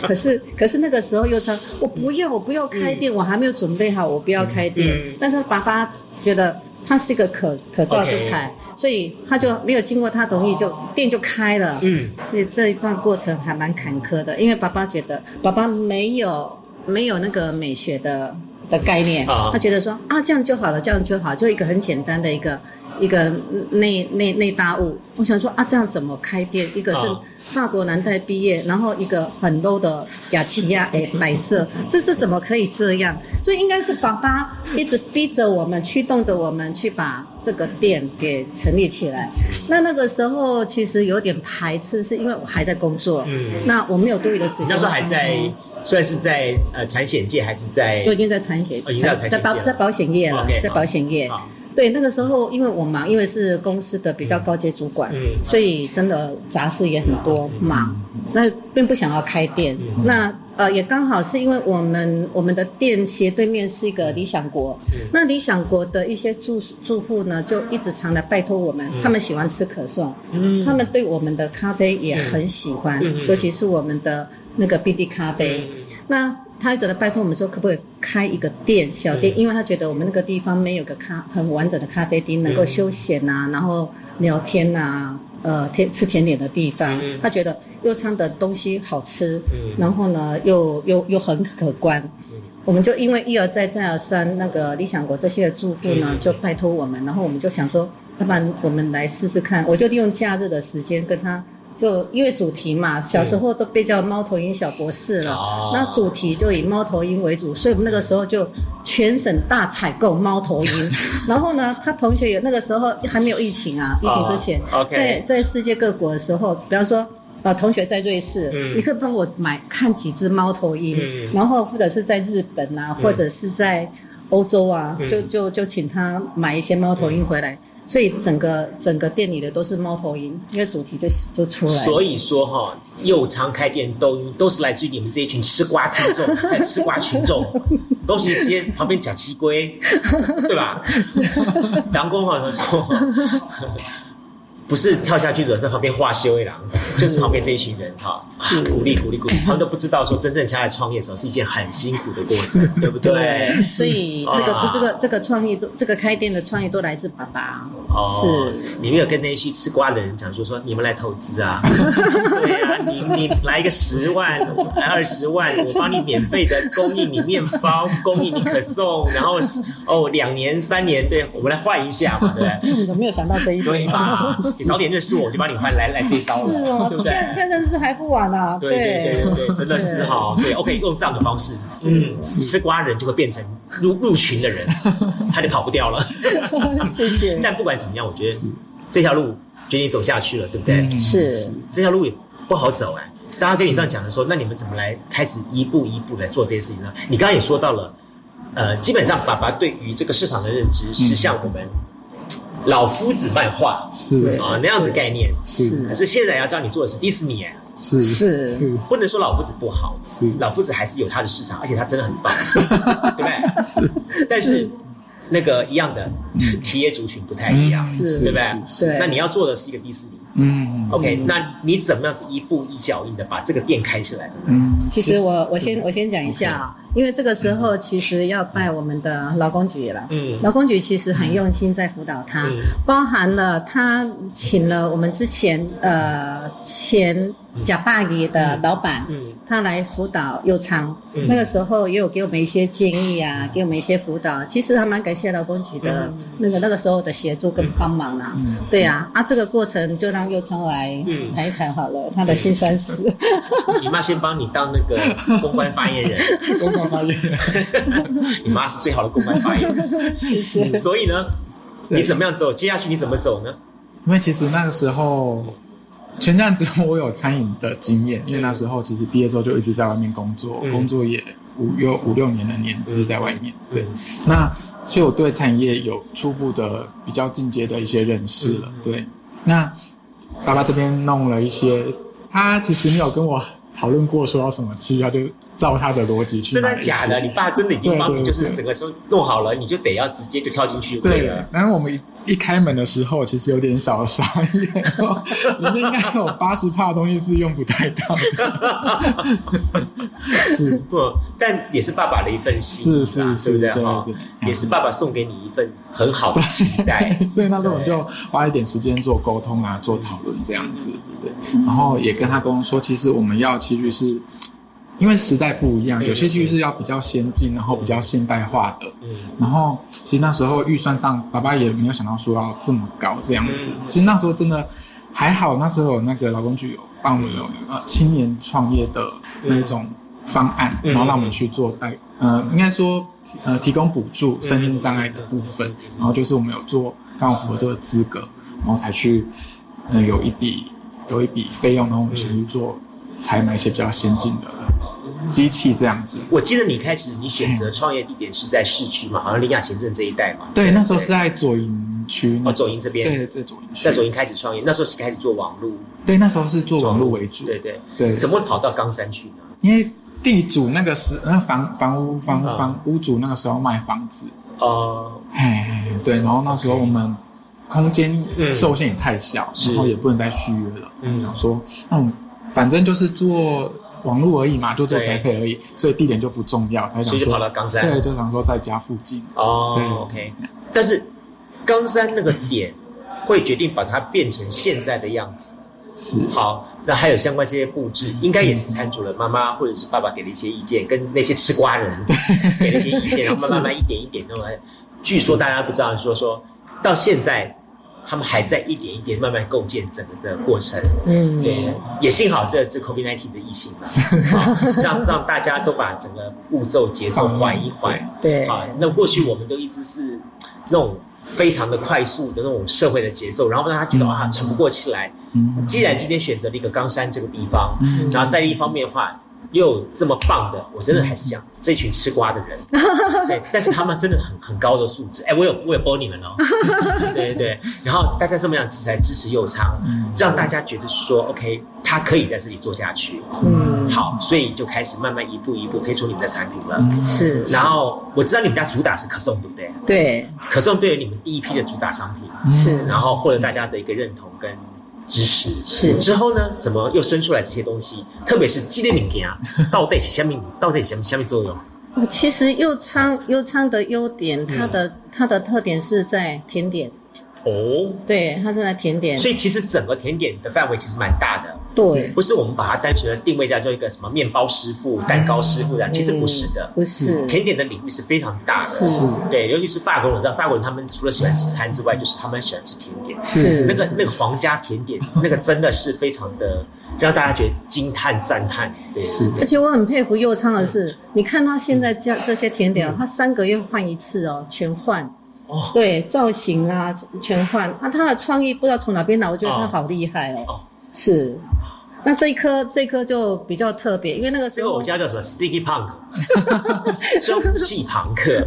Speaker 3: 可是可是那个时候又说，我不要我不要开店，我还没有准备好，我不要开店。但是爸爸觉得他是一个可可造之才，所以他就没有经过他同意，就店就开了。嗯，所以这一段过程还蛮坎坷的，因为爸爸觉得爸爸没有没有那个美学的的概念，他觉得说啊这样就好了，这样就好，就一个很简单的一个。一个内内内搭物。我想说啊，这样怎么开店？一个是法国南代毕业，然后一个很 low 的雅琪亚诶白色，这这怎么可以这样？所以应该是爸爸一直逼着我们，驱动着我们去把这个店给成立起来。那那个时候其实有点排斥，是因为我还在工作，嗯，那我没有多余的时间。
Speaker 1: 那时候还在，算是在呃产险界，还是在？
Speaker 3: 都已经在产险，
Speaker 1: 已经在产险
Speaker 3: 在保在保险业了，在保险业。对，那个时候因为我忙，因为是公司的比较高阶主管，所以真的杂事也很多，忙。那并不想要开店，那呃也刚好是因为我们我们的店斜对面是一个理想国，那理想国的一些住住户呢，就一直常来拜托我们，他们喜欢吃可颂，他们对我们的咖啡也很喜欢，尤其是我们的那个 BD 咖啡，那。他一直来拜托我们说，可不可以开一个店，小店？因为他觉得我们那个地方没有个咖很完整的咖啡厅，能够休闲呐，然后聊天呐，呃，甜吃甜点的地方。他觉得右昌的东西好吃，然后呢，又又又很可观。我们就因为一而再再而三，那个理想国这些住户呢，就拜托我们，然后我们就想说，要不然我们来试试看。我就利用假日的时间跟他。就因为主题嘛，小时候都被叫猫头鹰小博士了。那主题就以猫头鹰为主，所以我们那个时候就全省大采购猫头鹰。然后呢，他同学有那个时候还没有疫情啊，疫情之前，在在世界各国的时候，比方说呃，同学在瑞士，你可以帮我买看几只猫头鹰，然后或者是在日本啊，或者是在欧洲啊，就就就请他买一些猫头鹰回来。所以整个整个店里的都是猫头鹰，因为主题就就出来。
Speaker 1: 所以说哈，又常开店都都是来自于你们这一群吃瓜听众、吃瓜群众，都是接旁边假鸡龟，对吧？杨工好像说。不是跳下去者在旁边画修一郎，就是旁边这一群人哈，鼓励鼓励鼓励，他们都不知道说真正起来创业的时候是一件很辛苦的过程，对不对？
Speaker 3: 所以这个这个这个创业都这个开店的创业都来自爸爸。哦是，
Speaker 1: 你没有跟那些吃瓜的人讲说说你们来投资啊？对啊，你你来一个十万来二十万，我帮你免费的供应你面包，供应你可颂，然后哦两年三年，对我们来换一下嘛，对不
Speaker 3: 对？你怎么没有想到这一
Speaker 1: 对嘛？你早点认识我，我就帮你换来来这招了，对不对？
Speaker 3: 现在认识还不晚啊！
Speaker 1: 对对对对，真的是哈，所以 OK 用这样的方式，嗯，吃瓜人就会变成入入群的人，他就跑不掉了。
Speaker 3: 谢谢。
Speaker 1: 但不管怎么样，我觉得这条路决定走下去了，对不对？
Speaker 3: 是
Speaker 1: 这条路也不好走哎。大家跟你这样讲的时候，那你们怎么来开始一步一步来做这些事情呢？你刚刚也说到了，呃，基本上爸爸对于这个市场的认知是像我们。老夫子漫画。
Speaker 2: 是。
Speaker 1: 啊，那样子概念。
Speaker 2: 是，
Speaker 1: 可是现在要教你做的是迪士尼，
Speaker 2: 是。
Speaker 3: 是。
Speaker 2: 是，
Speaker 1: 不能说老夫子不好，
Speaker 2: 是。
Speaker 1: 老夫子还是有它的市场，而且它真的很棒，对不
Speaker 2: 对？
Speaker 1: 是，但是那个一样的体业族群不太一样，
Speaker 3: 是，
Speaker 1: 对不对？
Speaker 3: 对，
Speaker 1: 那你要做的是一个迪士尼。嗯，OK，那你怎么样子一步一脚印的把这个店开起来的？
Speaker 3: 嗯，其实我我先我先讲一下啊，因为这个时候其实要拜我们的劳工局了。嗯，劳工局其实很用心在辅导他，包含了他请了我们之前呃前。假霸爷的老板，嗯。他来辅导右昌，那个时候也有给我们一些建议啊，给我们一些辅导。其实还蛮感谢劳工局的那个那个时候的协助跟帮忙啊。对啊，啊，这个过程就让右昌来谈一谈好了，他的辛酸史。
Speaker 1: 你妈先帮你当那个 公关发言人，
Speaker 2: 公关发言人，
Speaker 1: 你妈是最好的公关发言人。
Speaker 3: 谢谢。
Speaker 1: 所以呢，你怎么样走？接下去你怎么走呢？
Speaker 2: 因为其实那个时候。全站之后，我有餐饮的经验，因为那时候其实毕业之后就一直在外面工作，工作也五有五六年的年资在外面。对，那其实我对餐饮业有初步的比较进阶的一些认识了。对，那爸爸这边弄了一些，他其实没有跟我讨论过说要什么，其实他就照他的逻辑去。
Speaker 1: 真的假的？你爸真的已经帮你就是整个都弄好了，你就得要直接就跳进去对了。
Speaker 2: 然后我们。一开门的时候，其实有点小傻眼，里面应该有 八十帕的东西是用不太到的。是，
Speaker 1: 不，但也是爸爸的一份心，
Speaker 2: 是是是，
Speaker 1: 对不对？哈，也是爸爸送给你一份很好的 期待。
Speaker 2: 所以那时候我们就花一点时间做沟通啊，做讨论这样子。对，然后也跟他沟通说，其实我们要其实是。因因为时代不一样，有些器具是要比较先进，然后比较现代化的。嗯，然后其实那时候预算上，爸爸也没有想到说要这么高这样子。其实那时候真的还好，那时候有那个劳工局有帮我们有呃青年创业的那种方案，然后让我们去做代，呃，应该说呃提供补助身心障碍的部分，然后就是我们有做刚好符合这个资格，然后才去嗯有一笔有一笔费用，然后我们去做采买一些比较先进的。机器这样子，
Speaker 1: 我记得你开始你选择创业地点是在市区嘛，好像林雅前镇这一带嘛。
Speaker 2: 对，那时候是在左营区。
Speaker 1: 哦，左营这边。
Speaker 2: 对，在左营区。
Speaker 1: 在左营开始创业，那时候是开始做网络。
Speaker 2: 对，那时候是做网络为主。
Speaker 1: 对对
Speaker 2: 对。
Speaker 1: 怎么会跑到冈山去呢？
Speaker 2: 因为地主那个时，那房房屋房房屋主那个时候卖房子。哦。哎，对，然后那时候我们空间受限也太小，然后也不能再续约了。嗯。想说，那我们反正就是做。网络而已嘛，就做宅配而已，所以地点就不重要，才想
Speaker 1: 说跑到冈山，
Speaker 2: 对，就想说在家附近。
Speaker 1: 哦，OK。但是冈山那个点会决定把它变成现在的样子。
Speaker 2: 是。
Speaker 1: 好，那还有相关这些布置，应该也是参主了妈妈或者是爸爸给了一些意见，跟那些吃瓜人给了一些意见，然后慢慢 慢一点一点弄来。据说大家不知道，说说到现在。他们还在一点一点慢慢构建整个的过程，嗯，对，也幸好这这 COVID nineteen 的疫情了，让让大家都把整个步骤节奏缓一缓，
Speaker 3: 对，啊，
Speaker 1: 那过去我们都一直是那种非常的快速的那种社会的节奏，然后让他觉得啊喘不过气来。嗯，既然今天选择了一个冈山这个地方，嗯，然后在一方面的话。又这么棒的，我真的还是讲这群吃瓜的人，对，但是他们真的很很高的素质。哎，我有我有播你们哦，对对对。然后大概这么样子才支持右仓，让大家觉得说 OK，他可以在这里做下去。嗯，好，所以就开始慢慢一步一步推出你们的产品了。
Speaker 3: 是。
Speaker 1: 然后我知道你们家主打是可颂，对不对？
Speaker 3: 对，
Speaker 1: 可颂对于你们第一批的主打商品
Speaker 3: 是，
Speaker 1: 然后获得大家的一个认同跟。知识
Speaker 3: 是
Speaker 1: 之后呢？怎么又生出来这些东西？特别是激烈敏感啊，到底是下面到底什么下面作用？
Speaker 3: 其实优昌优昌的优点，它的它的特点是在甜点。哦，对，它正在甜点，
Speaker 1: 所以其实整个甜点的范围其实蛮大的。
Speaker 3: 对，
Speaker 1: 不是我们把它单纯的定位叫做一个什么面包师傅、蛋糕师傅这样，其实不是的。
Speaker 3: 不是，
Speaker 1: 甜点的领域是非常大的。
Speaker 3: 是，
Speaker 1: 对，尤其是法国人，我知道法国人他们除了喜欢吃餐之外，就是他们喜欢吃甜点。
Speaker 3: 是，
Speaker 1: 那个那个皇家甜点，那个真的是非常的让大家觉得惊叹赞叹。对，
Speaker 2: 是。
Speaker 3: 而且我很佩服佑昌的是，你看他现在这这些甜点，他三个月换一次哦，全换。哦，对，造型啊，全换。那他的创意不知道从哪边来，我觉得他好厉害哦。哦，是。那这一颗，这一颗就比较特别，因为那个时候
Speaker 1: 我家叫什么 Sticky Punk，蒸汽朋克。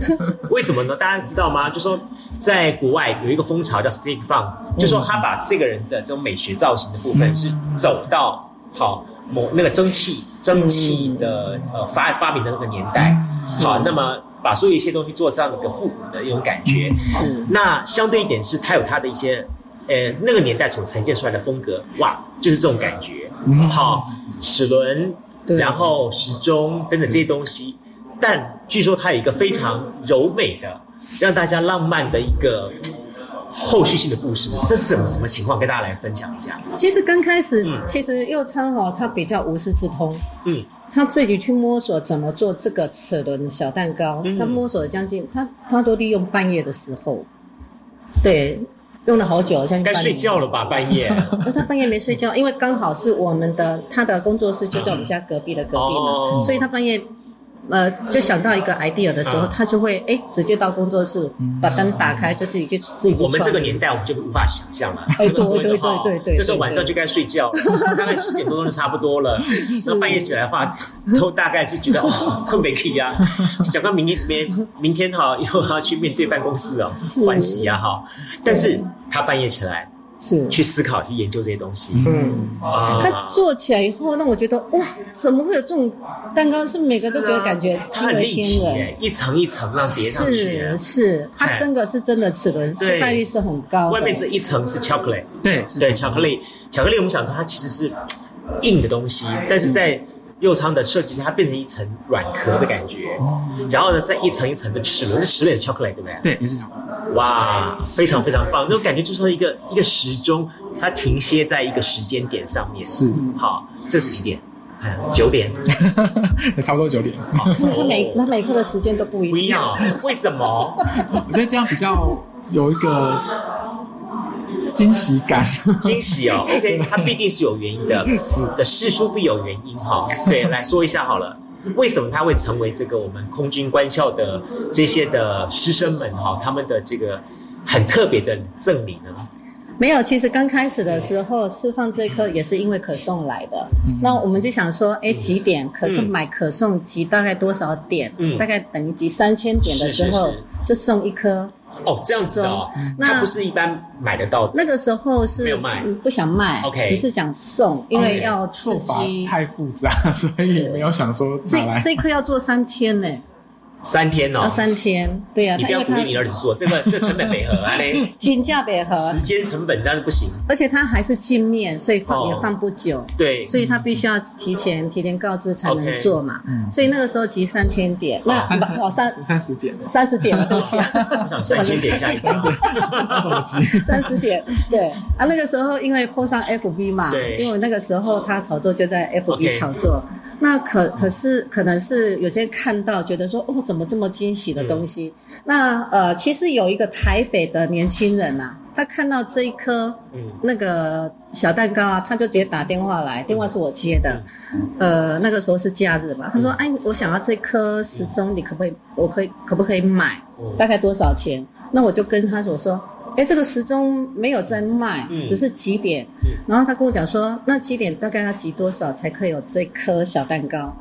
Speaker 1: 为什么呢？大家知道吗？就说在国外有一个风潮叫 Sticky Punk，就说他把这个人的这种美学造型的部分是走到好某那个蒸汽蒸汽的呃发发明的那个年代。好，那么。把所有一些东西做这样的一个复古的一种感觉，
Speaker 3: 是。
Speaker 1: 那相对一点是，它有它的一些，呃，那个年代所呈现出来的风格，哇，就是这种感觉。好，齿轮，然后时钟等等这些东西，但据说它有一个非常柔美的，让大家浪漫的一个后续性的故事，这是什么什么情况？跟大家来分享一下。
Speaker 3: 其实刚开始，其实右昌哦，他比较无师自通，嗯。他自己去摸索怎么做这个齿轮小蛋糕，他摸索了将近，他他都利用半夜的时候，对，用了好久，像
Speaker 1: 该睡觉了吧？半夜？
Speaker 3: 那他半夜没睡觉，因为刚好是我们的他的工作室就在我们家隔壁的隔壁嘛，所以他半夜。呃，就想到一个 idea 的时候，他就会哎，直接到工作室把灯打开，就自己就自己。
Speaker 1: 我们这个年代，我们就无法想象了。
Speaker 3: 哎，对 对对对对，
Speaker 1: 这时候晚上就该睡觉，大概十点多钟就差不多了。那半夜起来的话，都大概是觉得哦，困没可以啊，想到明天明明天哈又要去面对办公室哦，欢喜啊哈。但是他半夜起来。
Speaker 3: 是
Speaker 1: 去思考、去研究这些东西。
Speaker 3: 嗯，他做起来以后，那我觉得哇，怎么会有这种蛋糕？是每个都觉得感觉
Speaker 1: 很立体，一层一层让叠上去。
Speaker 3: 是是，它真的是真的齿轮失败率是很高。
Speaker 1: 外面这一层是巧克力，
Speaker 2: 对
Speaker 1: 对，巧克力，巧克力我们想到它其实是硬的东西，但是在。右仓的设计，它变成一层软壳的感觉，然后呢，再一层一层的齿轮，这齿轮的巧克力，对不对？
Speaker 2: 对，也是巧克力。
Speaker 1: 哇，非常非常棒，那种感觉就是一个一个时钟，它停歇在一个时间点上面。
Speaker 2: 是，
Speaker 1: 好，这是几点？九点，
Speaker 2: 差不多九点。
Speaker 3: 他每他每刻的时间都不一样
Speaker 1: 不一样，为什么？
Speaker 2: 我觉得这样比较有一个惊喜感。
Speaker 1: 惊喜哦，OK，它必定是有原因的，是的，事出必有原因哈。对，来说一下好了，为什么他会成为这个我们空军官校的这些的师生们哈，他们的这个很特别的赠礼呢？
Speaker 3: 没有，其实刚开始的时候释放这颗也是因为可颂来的。那我们就想说，哎，几点可是买可颂集大概多少点？大概等于集三千点的时候就送一颗。
Speaker 1: 哦，这样子哦，那不是一般买得到的。
Speaker 3: 那个时候是不想卖
Speaker 1: ，OK，
Speaker 3: 只是想送，因为要刺激。
Speaker 2: 太复杂，所以没有想说
Speaker 3: 这这颗要做三天呢。
Speaker 1: 三天哦，
Speaker 3: 三天，对呀。
Speaker 1: 你不要鼓励你儿子做这个，这成本没合啊嘞。
Speaker 3: 金价没合，
Speaker 1: 时间成本但是不行。
Speaker 3: 而且它还是镜面，所以放也放不久。
Speaker 1: 对，
Speaker 3: 所以他必须要提前提前告知才能做嘛。嗯。所以那个时候集三千点，那
Speaker 2: 哦三三十点，
Speaker 3: 三十点了，对不起。
Speaker 1: 我想三千点下一张。
Speaker 2: 怎么集？
Speaker 3: 三十点，对啊。那个时候因为破上 FB 嘛，
Speaker 1: 对，
Speaker 3: 因为那个时候他炒作就在 FB 炒作。那可可是可能是有些人看到觉得说哦怎么这么惊喜的东西？那呃其实有一个台北的年轻人呐，他看到这一颗那个小蛋糕啊，他就直接打电话来，电话是我接的，呃那个时候是假日嘛，他说哎我想要这颗时钟，你可不可以我可以可不可以买？大概多少钱？那我就跟他所说。哎，这个时钟没有在卖，只是几点。然后他跟我讲说，那几点大概要集多少才可以有这颗小蛋糕？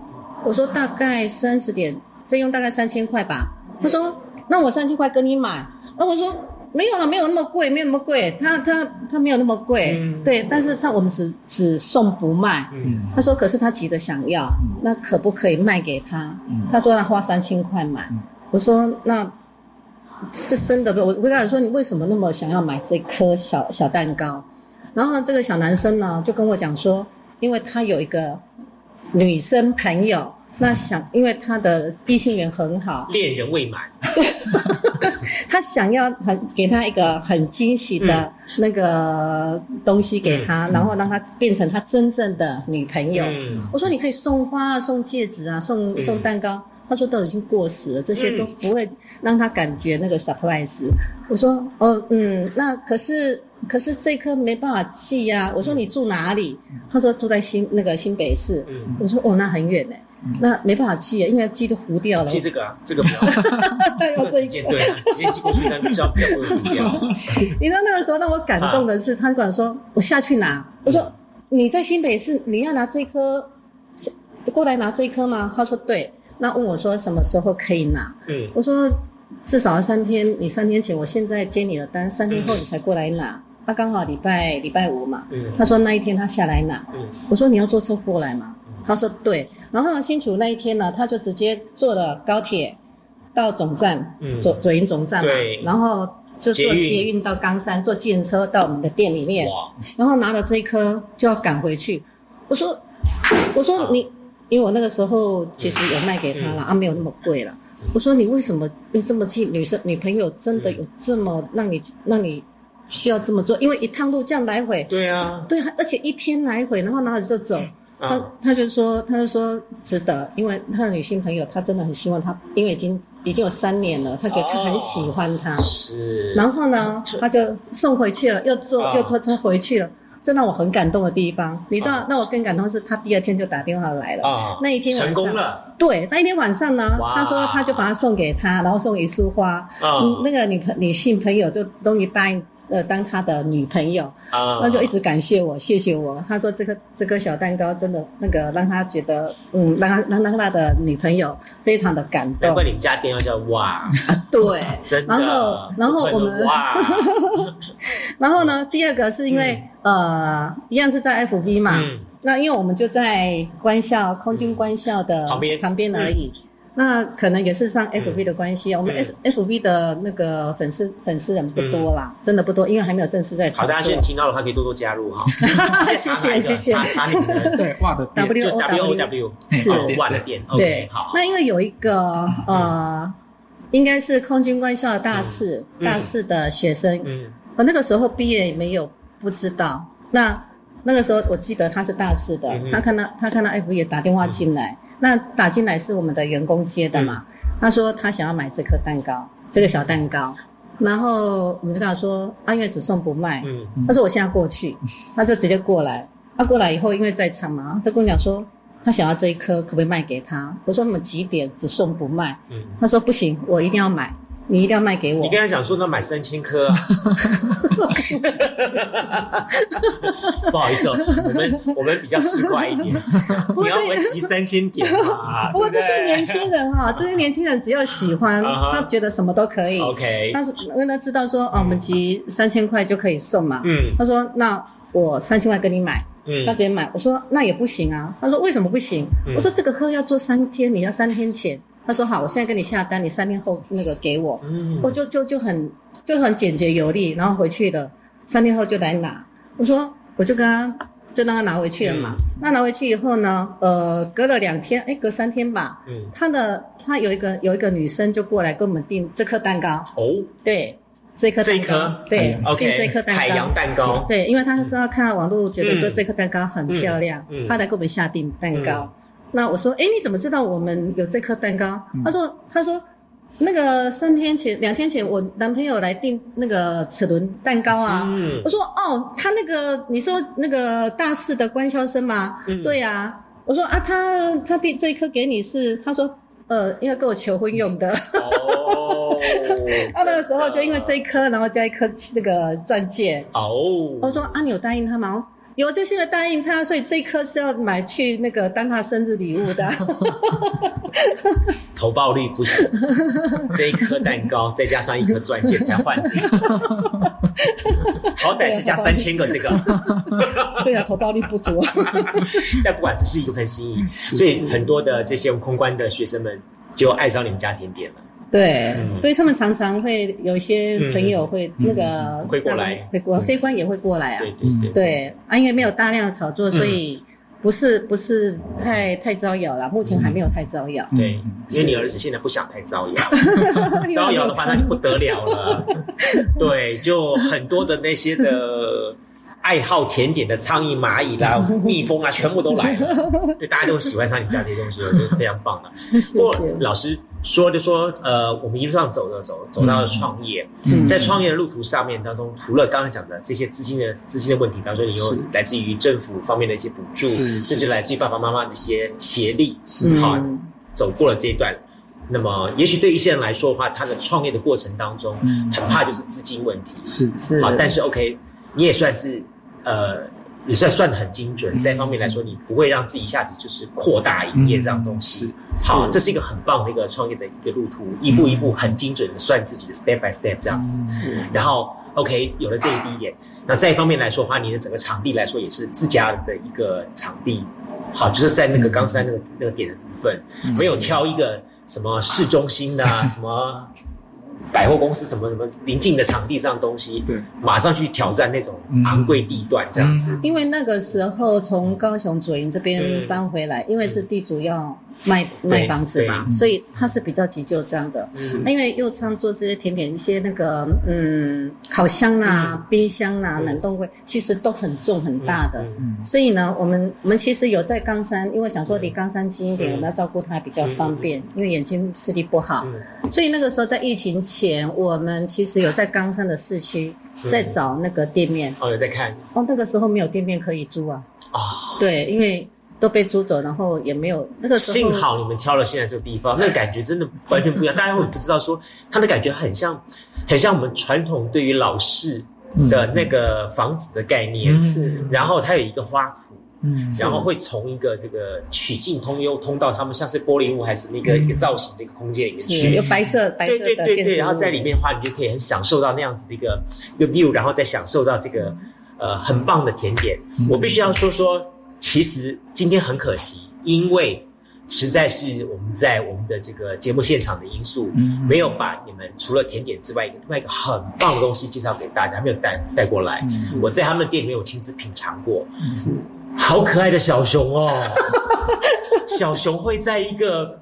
Speaker 3: 我说大概三十点，费用大概三千块吧。他说，那我三千块跟你买。那我说没有了，没有那么贵，没有那么贵。他他他没有那么贵，对。但是他我们只只送不卖。他说，可是他急着想要，那可不可以卖给他？他说他花三千块买。我说那。是真的不？我我跟他说，你为什么那么想要买这颗小小蛋糕？然后这个小男生呢，就跟我讲说，因为他有一个女生朋友，那想因为他的异性缘很好，
Speaker 1: 恋人未满，
Speaker 3: 他想要很给他一个很惊喜的那个东西给他，然后让他变成他真正的女朋友。我说你可以送花啊、送戒指啊，送送蛋糕。他说都已经过时了，这些都不会让他感觉那个 surprise。我说哦嗯，那可是可是这颗没办法寄呀。我说你住哪里？他说住在新那个新北市。我说哦那很远呢，那没办法寄啊，因为寄都糊掉了。
Speaker 1: 寄这个啊，这个不要，要这一件对，直接寄过去，那比较比较不会糊掉。
Speaker 3: 你知道那个时候让我感动的是，他跟我说我下去拿。我说你在新北市，你要拿这颗，过来拿这一颗吗？他说对。那问我说什么时候可以拿？嗯，我说至少要三天。你三天前，我现在接你的单，三天后你才过来拿。他刚好礼拜礼拜五嘛。嗯，他说那一天他下来拿。嗯，我说你要坐车过来嘛？他说对。然后星期五那一天呢，他就直接坐了高铁到总站，左左营总站嘛。对。然后就坐捷运到冈山，坐计程车到我们的店里面。哇。然后拿了这一颗就要赶回去。我说，我说你。因为我那个时候其实有卖给他了啊，没有那么贵了。我说你为什么又这么近？女生女朋友真的有这么让你让你需要这么做？因为一趟路这样来回，
Speaker 1: 对啊，
Speaker 3: 对，而且一天来回，然后拿着就走。他他就说他就说值得，因为他的女性朋友他真的很希望他，因为已经已经有三年了，他觉得他很喜欢他。
Speaker 1: 是。
Speaker 3: 然后呢，他就送回去了，又坐又拖车回去了。这让我很感动的地方，你知道？那我更感动是他第二天就打电话来了。啊，那一天晚
Speaker 1: 上，
Speaker 3: 对，那一天晚上呢，他说他就把它送给他，然后送一束花。啊，那个女朋女性朋友就终于答应。呃，当他的女朋友，那就一直感谢我，谢谢我。他说这个这个小蛋糕真的那个让他觉得，嗯，让他让让他的女朋友非常的感动。
Speaker 1: 难怪你们家店要叫哇，
Speaker 3: 对，
Speaker 1: 真的。
Speaker 3: 然后然后我们
Speaker 1: 哇，
Speaker 3: 然后呢，第二个是因为呃，一样是在 FB 嘛，那因为我们就在官校空军官校的
Speaker 1: 旁边。
Speaker 3: 旁边而已。那可能也是上 FB 的关系啊，我们 S FB 的那个粉丝粉丝人不多啦，真的不多，因为还没有正式在。
Speaker 1: 好，大家现在听到的话可以多多加入哈。
Speaker 3: 谢 谢谢谢。
Speaker 1: 查查你的
Speaker 2: 对袜的
Speaker 3: W
Speaker 1: O W 是袜的店。OK 好。
Speaker 3: 那因为有一个呃，应该是空军官校的大四大四的学生，嗯，我那个时候毕业没有不知道那。那个时候我记得他是大四的，他看到他看到 F 也打电话进来，那打进来是我们的员工接的嘛？他说他想要买这颗蛋糕，这个小蛋糕，然后我们就跟他说啊，因为只送不卖。他说我现在过去，他就直接过来。他过来以后，因为在场嘛，他跟我讲说他想要这一颗，可不可以卖给他？我说我们几点只送不卖？他说不行，我一定要买。你一定要卖给我。
Speaker 1: 你跟他讲说，那买三千颗。不好意思哦，我们我们比较市侩一点。你要我们集三千点嘛？
Speaker 3: 不过这些年轻人哈，这些年轻人只要喜欢，他觉得什么都可以。
Speaker 1: OK。
Speaker 3: 他说，因为他知道说，哦，我们集三千块就可以送嘛。嗯。他说，那我三千块跟你买。嗯。他直接买。我说，那也不行啊。他说，为什么不行？我说，这个课要做三天，你要三天前。他说好，我现在跟你下单，你三天后那个给我，我就就就很就很简洁有力，然后回去的三天后就来拿。我说我就跟他就让他拿回去了嘛。那拿回去以后呢，呃，隔了两天，哎，隔三天吧，他的他有一个有一个女生就过来跟我们订这颗蛋糕。哦，对，这颗
Speaker 1: 这一颗，
Speaker 3: 对
Speaker 1: ，OK，
Speaker 3: 这颗蛋糕，
Speaker 1: 海洋蛋糕，
Speaker 3: 对，因为他知道看到网络觉得说这颗蛋糕很漂亮，他来给我们下订蛋糕。那我说，哎，你怎么知道我们有这颗蛋糕？他说，他说，那个三天前、两天前，我男朋友来订那个齿轮蛋糕啊。我说，哦，他那个你说那个大四的官校生吗？对呀。我说啊，他他订这一颗给你是，他说，呃，因为跟我求婚用的。哦。他那个时候就因为这一颗，然后加一颗那个钻戒。哦。我说啊，你有答应他吗？有，就是因为答应他，所以这一颗是要买去那个当他生日礼物的。
Speaker 1: 投报率不行，这一颗蛋糕再加上一颗钻戒才换这个，好歹再加三千个这个。
Speaker 3: 对啊，投报率不足。
Speaker 1: 但不管只是一份心意，所以很多的这些空关的学生们就爱上你们家甜点了。
Speaker 3: 对，所以他们常常会有一些朋友会那个
Speaker 1: 会过来，
Speaker 3: 会过飞官也会过来啊。
Speaker 1: 对对对，
Speaker 3: 对啊，因为没有大量的炒作，所以不是不是太太招摇了。目前还没有太招摇。
Speaker 1: 对，因为你儿子现在不想太招摇，招摇的话那就不得了了。对，就很多的那些的。爱好甜点的苍蝇、蚂蚁啦、蜜蜂啊，全部都来了。对，大家都喜欢上你家这些东西，我觉得非常棒了。不过老师说，就说呃，我们一路上走着走，走到了创业。在创业的路途上面当中，除了刚才讲的这些资金的资金的问题，比方说你有来自于政府方面的一些补助，甚至来自于爸爸妈妈的一些协力，好走过了这一段。那么，也许对一些人来说的话，他的创业的过程当中，很怕就是资金问题。
Speaker 2: 是是
Speaker 1: 啊，但是 OK，你也算是。呃，也算算的很精准，在方面来说，你不会让自己一下子就是扩大营业这样东西。好，这是一个很棒的一个创业的一个路途，一步一步很精准的算自己的 step by step 这样子。是，然后 OK 有了这一第一点，那再一方面来说的话，你的整个场地来说也是自家的一个场地。好，就是在那个冈山那个那个点的部分，没有挑一个什么市中心的 什么。百货公司什么什么临近的场地这样东西，
Speaker 2: 对，
Speaker 1: 马上去挑战那种昂贵地段这样子。
Speaker 3: 因为那个时候从高雄左营这边搬回来，因为是地主要。卖卖房子嘛，所以他是比较急救这样的。那因为右仓做这些甜点，一些那个嗯烤箱啊、冰箱啊、冷冻柜，其实都很重很大的。所以呢，我们我们其实有在冈山，因为想说离冈山近一点，我们要照顾他比较方便。因为眼睛视力不好，所以那个时候在疫情前，我们其实有在冈山的市区在找那个店面。
Speaker 1: 哦，有在看。
Speaker 3: 哦，那个时候没有店面可以租啊。哦。对，因为。都被租走，然后也没有那个时
Speaker 1: 候。幸好你们挑了现在这个地方，那个感觉真的完全不一样。大家会不知道说，它的感觉很像，很像我们传统对于老式的那个房子的概念。是。然后它有一个花圃，嗯，然后会从一个这个曲径通幽通到他们像是玻璃屋还是那个一个造型的一个空间里面去。
Speaker 3: 有白色白色的
Speaker 1: 对对对对，然后在里面的话，你就可以很享受到那样子的一个一个 view，然后再享受到这个呃很棒的甜点。我必须要说说。其实今天很可惜，因为实在是我们在我们的这个节目现场的因素，没有把你们除了甜点之外，另外一个很棒的东西介绍给大家，没有带带过来。我在他们店里面有亲自品尝过，好可爱的小熊哦！小熊会在一个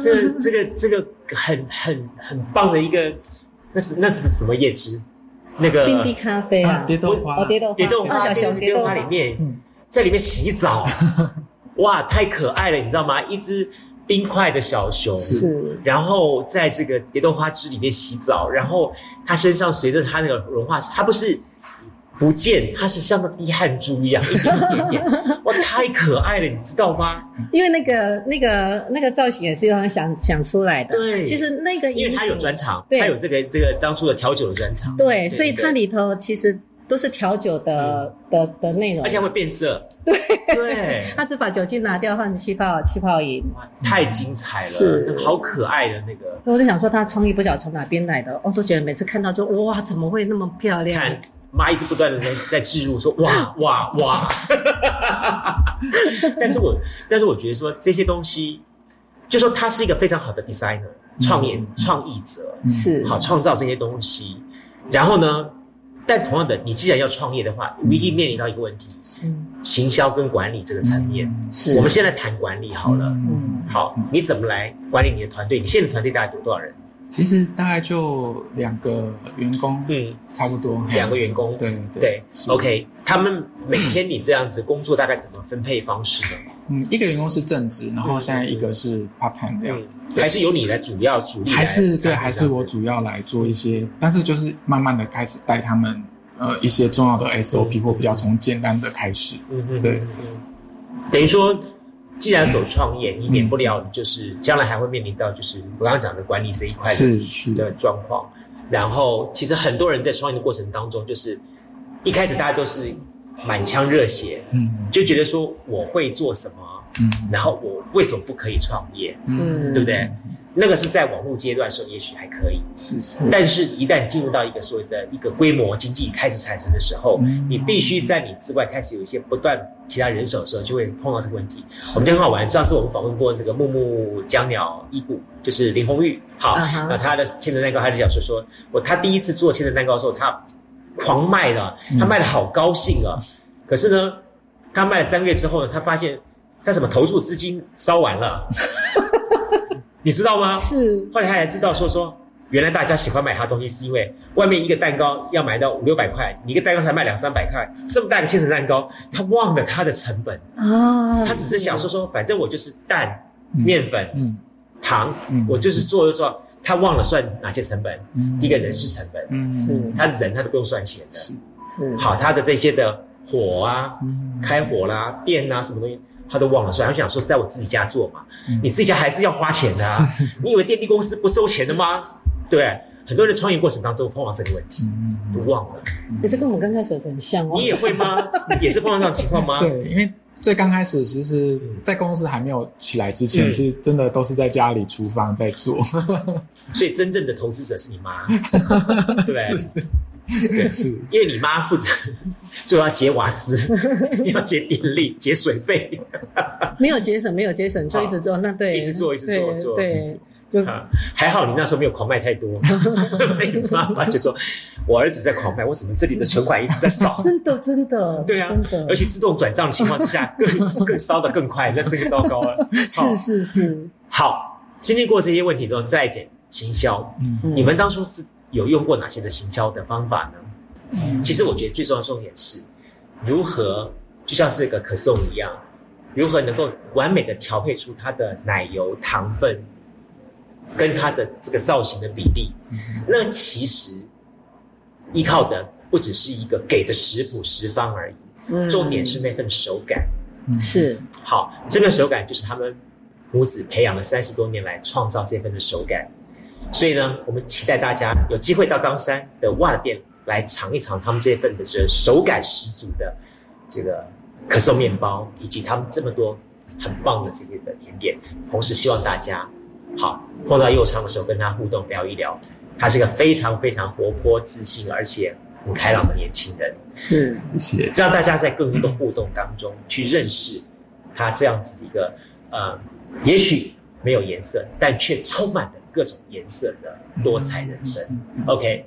Speaker 1: 这这个这个很很很棒的一个，那是那是什么叶汁？那个
Speaker 3: 冰滴咖啡啊，
Speaker 2: 蝶豆花，
Speaker 3: 蝶豆
Speaker 1: 蝶豆花，
Speaker 3: 小熊
Speaker 1: 蝶豆花里面，在里面洗澡，哇，太可爱了，你知道吗？一只冰块的小熊，
Speaker 3: 是，
Speaker 1: 然后在这个蝶豆花汁里面洗澡，然后它身上随着它那个融化，它不是。不见，它是像个滴汗珠一样，一点一点点，哇，太可爱了，你知道吗？
Speaker 3: 因为那个那个那个造型也是他想想出来的。
Speaker 1: 对，
Speaker 3: 其实那个
Speaker 1: 因为他有专长，他有这个这个当初的调酒的专长。
Speaker 3: 对，所以它里头其实都是调酒的的的内容，
Speaker 1: 而且会变色。
Speaker 3: 对
Speaker 1: 对，
Speaker 3: 他只把酒精拿掉，换气泡气泡饮。
Speaker 1: 哇，太精彩了，
Speaker 3: 是
Speaker 1: 好可爱的那个。
Speaker 3: 我在想说，他创意不晓得从哪边来的，我都觉得每次看到就哇，怎么会那么漂亮？
Speaker 1: 妈一直不断的在在置入说哇哇哇，但是我但是我觉得说这些东西，就说他是一个非常好的 designer 创业创意者
Speaker 3: 是。
Speaker 1: 好创造这些东西，然后呢，但同样的，你既然要创业的话，一定面临到一个问题，嗯，行销跟管理这个层面，
Speaker 3: 是。
Speaker 1: 我们现在谈管理好了，嗯，好，你怎么来管理你的团队？你现在团队大概有多少人？
Speaker 2: 其实大概就两个员工，嗯，差不多
Speaker 1: 两个员工，
Speaker 2: 对
Speaker 1: 对，OK，他们每天你这样子工作大概怎么分配方式呢？
Speaker 2: 嗯，一个员工是正职，然后现在一个是 part time 这样
Speaker 1: 子，还是由你来主要主力？
Speaker 2: 还是对，还是我主要来做一些，但是就是慢慢的开始带他们，呃，一些重要的 SOP 或比较从简单的开始，嗯嗯，对，
Speaker 1: 等于说。既然走创业，你免不了就是将来还会面临到就是我刚刚讲的管理这一块的的状况。然后，其实很多人在创业的过程当中，就是一开始大家都是满腔热血，嗯，就觉得说我会做什么，嗯，然后我为什么不可以创业，嗯，对不对？那个是在网络阶段的时候，也许还可以，
Speaker 2: 是是。
Speaker 1: 但是，一旦进入到一个所谓的一个规模经济开始产生的时候，你必须在你之外开始有一些不断其他人手的时候，就会碰到这个问题。我们就很好玩，上次我们访问过那个木木江鸟一股，就是林红玉。好，那他的千层蛋糕，他就讲说，说我他第一次做千层蛋糕的时候，他狂卖了，他卖的好高兴啊。可是呢，他卖了三个月之后呢，他发现他什么投入资金烧完了。你知道吗？
Speaker 3: 是。
Speaker 1: 后来他才知道，说说原来大家喜欢买他东西，是因为外面一个蛋糕要买到五六百块，你一个蛋糕才卖两三百块，这么大个千层蛋糕，他忘了他的成本啊。他只是想说说，反正我就是蛋、面粉、糖，我就是做就做，他忘了算哪些成本。第一个人事成本，
Speaker 3: 是
Speaker 1: 他人他都不用算钱的。
Speaker 3: 是是。
Speaker 1: 好，他的这些的火啊，开火啦、电啊，什么东西。他都忘了，所以他想说，在我自己家做嘛，你自己家还是要花钱的啊！你以为电力公司不收钱的吗？对，很多人创业过程当中都碰到这个问题，都忘了。
Speaker 3: 哎，这跟我们刚开始很像哦。
Speaker 1: 你也会吗？也是碰到这种情况吗？
Speaker 2: 对，因为最刚开始，其实，在公司还没有起来之前，其实真的都是在家里厨房在做。
Speaker 1: 所以，真正的投资者是你妈，对。
Speaker 2: 对，是。
Speaker 1: 因为你妈负责就要结瓦斯，要结电力、结水费，
Speaker 3: 没有节省，没有节省，就一直做，那对，
Speaker 1: 一直做，一直做，做，
Speaker 3: 对，就
Speaker 1: 还好你那时候没有狂卖太多，妈妈就说，我儿子在狂卖，为什么这里的存款一直在少？
Speaker 3: 真的，真的，
Speaker 1: 对啊，
Speaker 3: 真的，
Speaker 1: 而且自动转账的情况之下，更更烧的更快，那这个糟糕了。
Speaker 3: 是是是，
Speaker 1: 好，经历过这些问题之后，再减行销，你们当初是。有用过哪些的行销的方法呢？其实我觉得最重要的重点是，如何就像这个可颂一样，如何能够完美的调配出它的奶油糖分跟它的这个造型的比例。那其实依靠的不只是一个给的食谱食方而已，重点是那份手感。
Speaker 3: 是
Speaker 1: 好，这份手感就是他们母子培养了三十多年来创造这份的手感。所以呢，我们期待大家有机会到冈山的袜店来尝一尝他们这份的这手感十足的这个可颂面包，以及他们这么多很棒的这些的甜点。同时，希望大家好碰到右昌的时候跟他互动聊一聊。他是个非常非常活泼、自信而且很开朗的年轻人。
Speaker 3: 是，
Speaker 2: 谢谢。
Speaker 1: 让大家在更多的互动当中去认识他这样子一个呃，也许没有颜色，但却充满的。各种颜色的多彩人生，OK，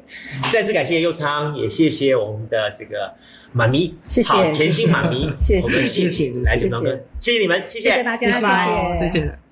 Speaker 1: 再次感谢佑昌，也谢谢我们的这个妈咪，
Speaker 3: 谢谢。
Speaker 1: 甜心妈咪，
Speaker 3: 谢谢，
Speaker 1: 谢谢来节目当中，谢谢你们，谢
Speaker 3: 谢。大家，
Speaker 2: 谢谢。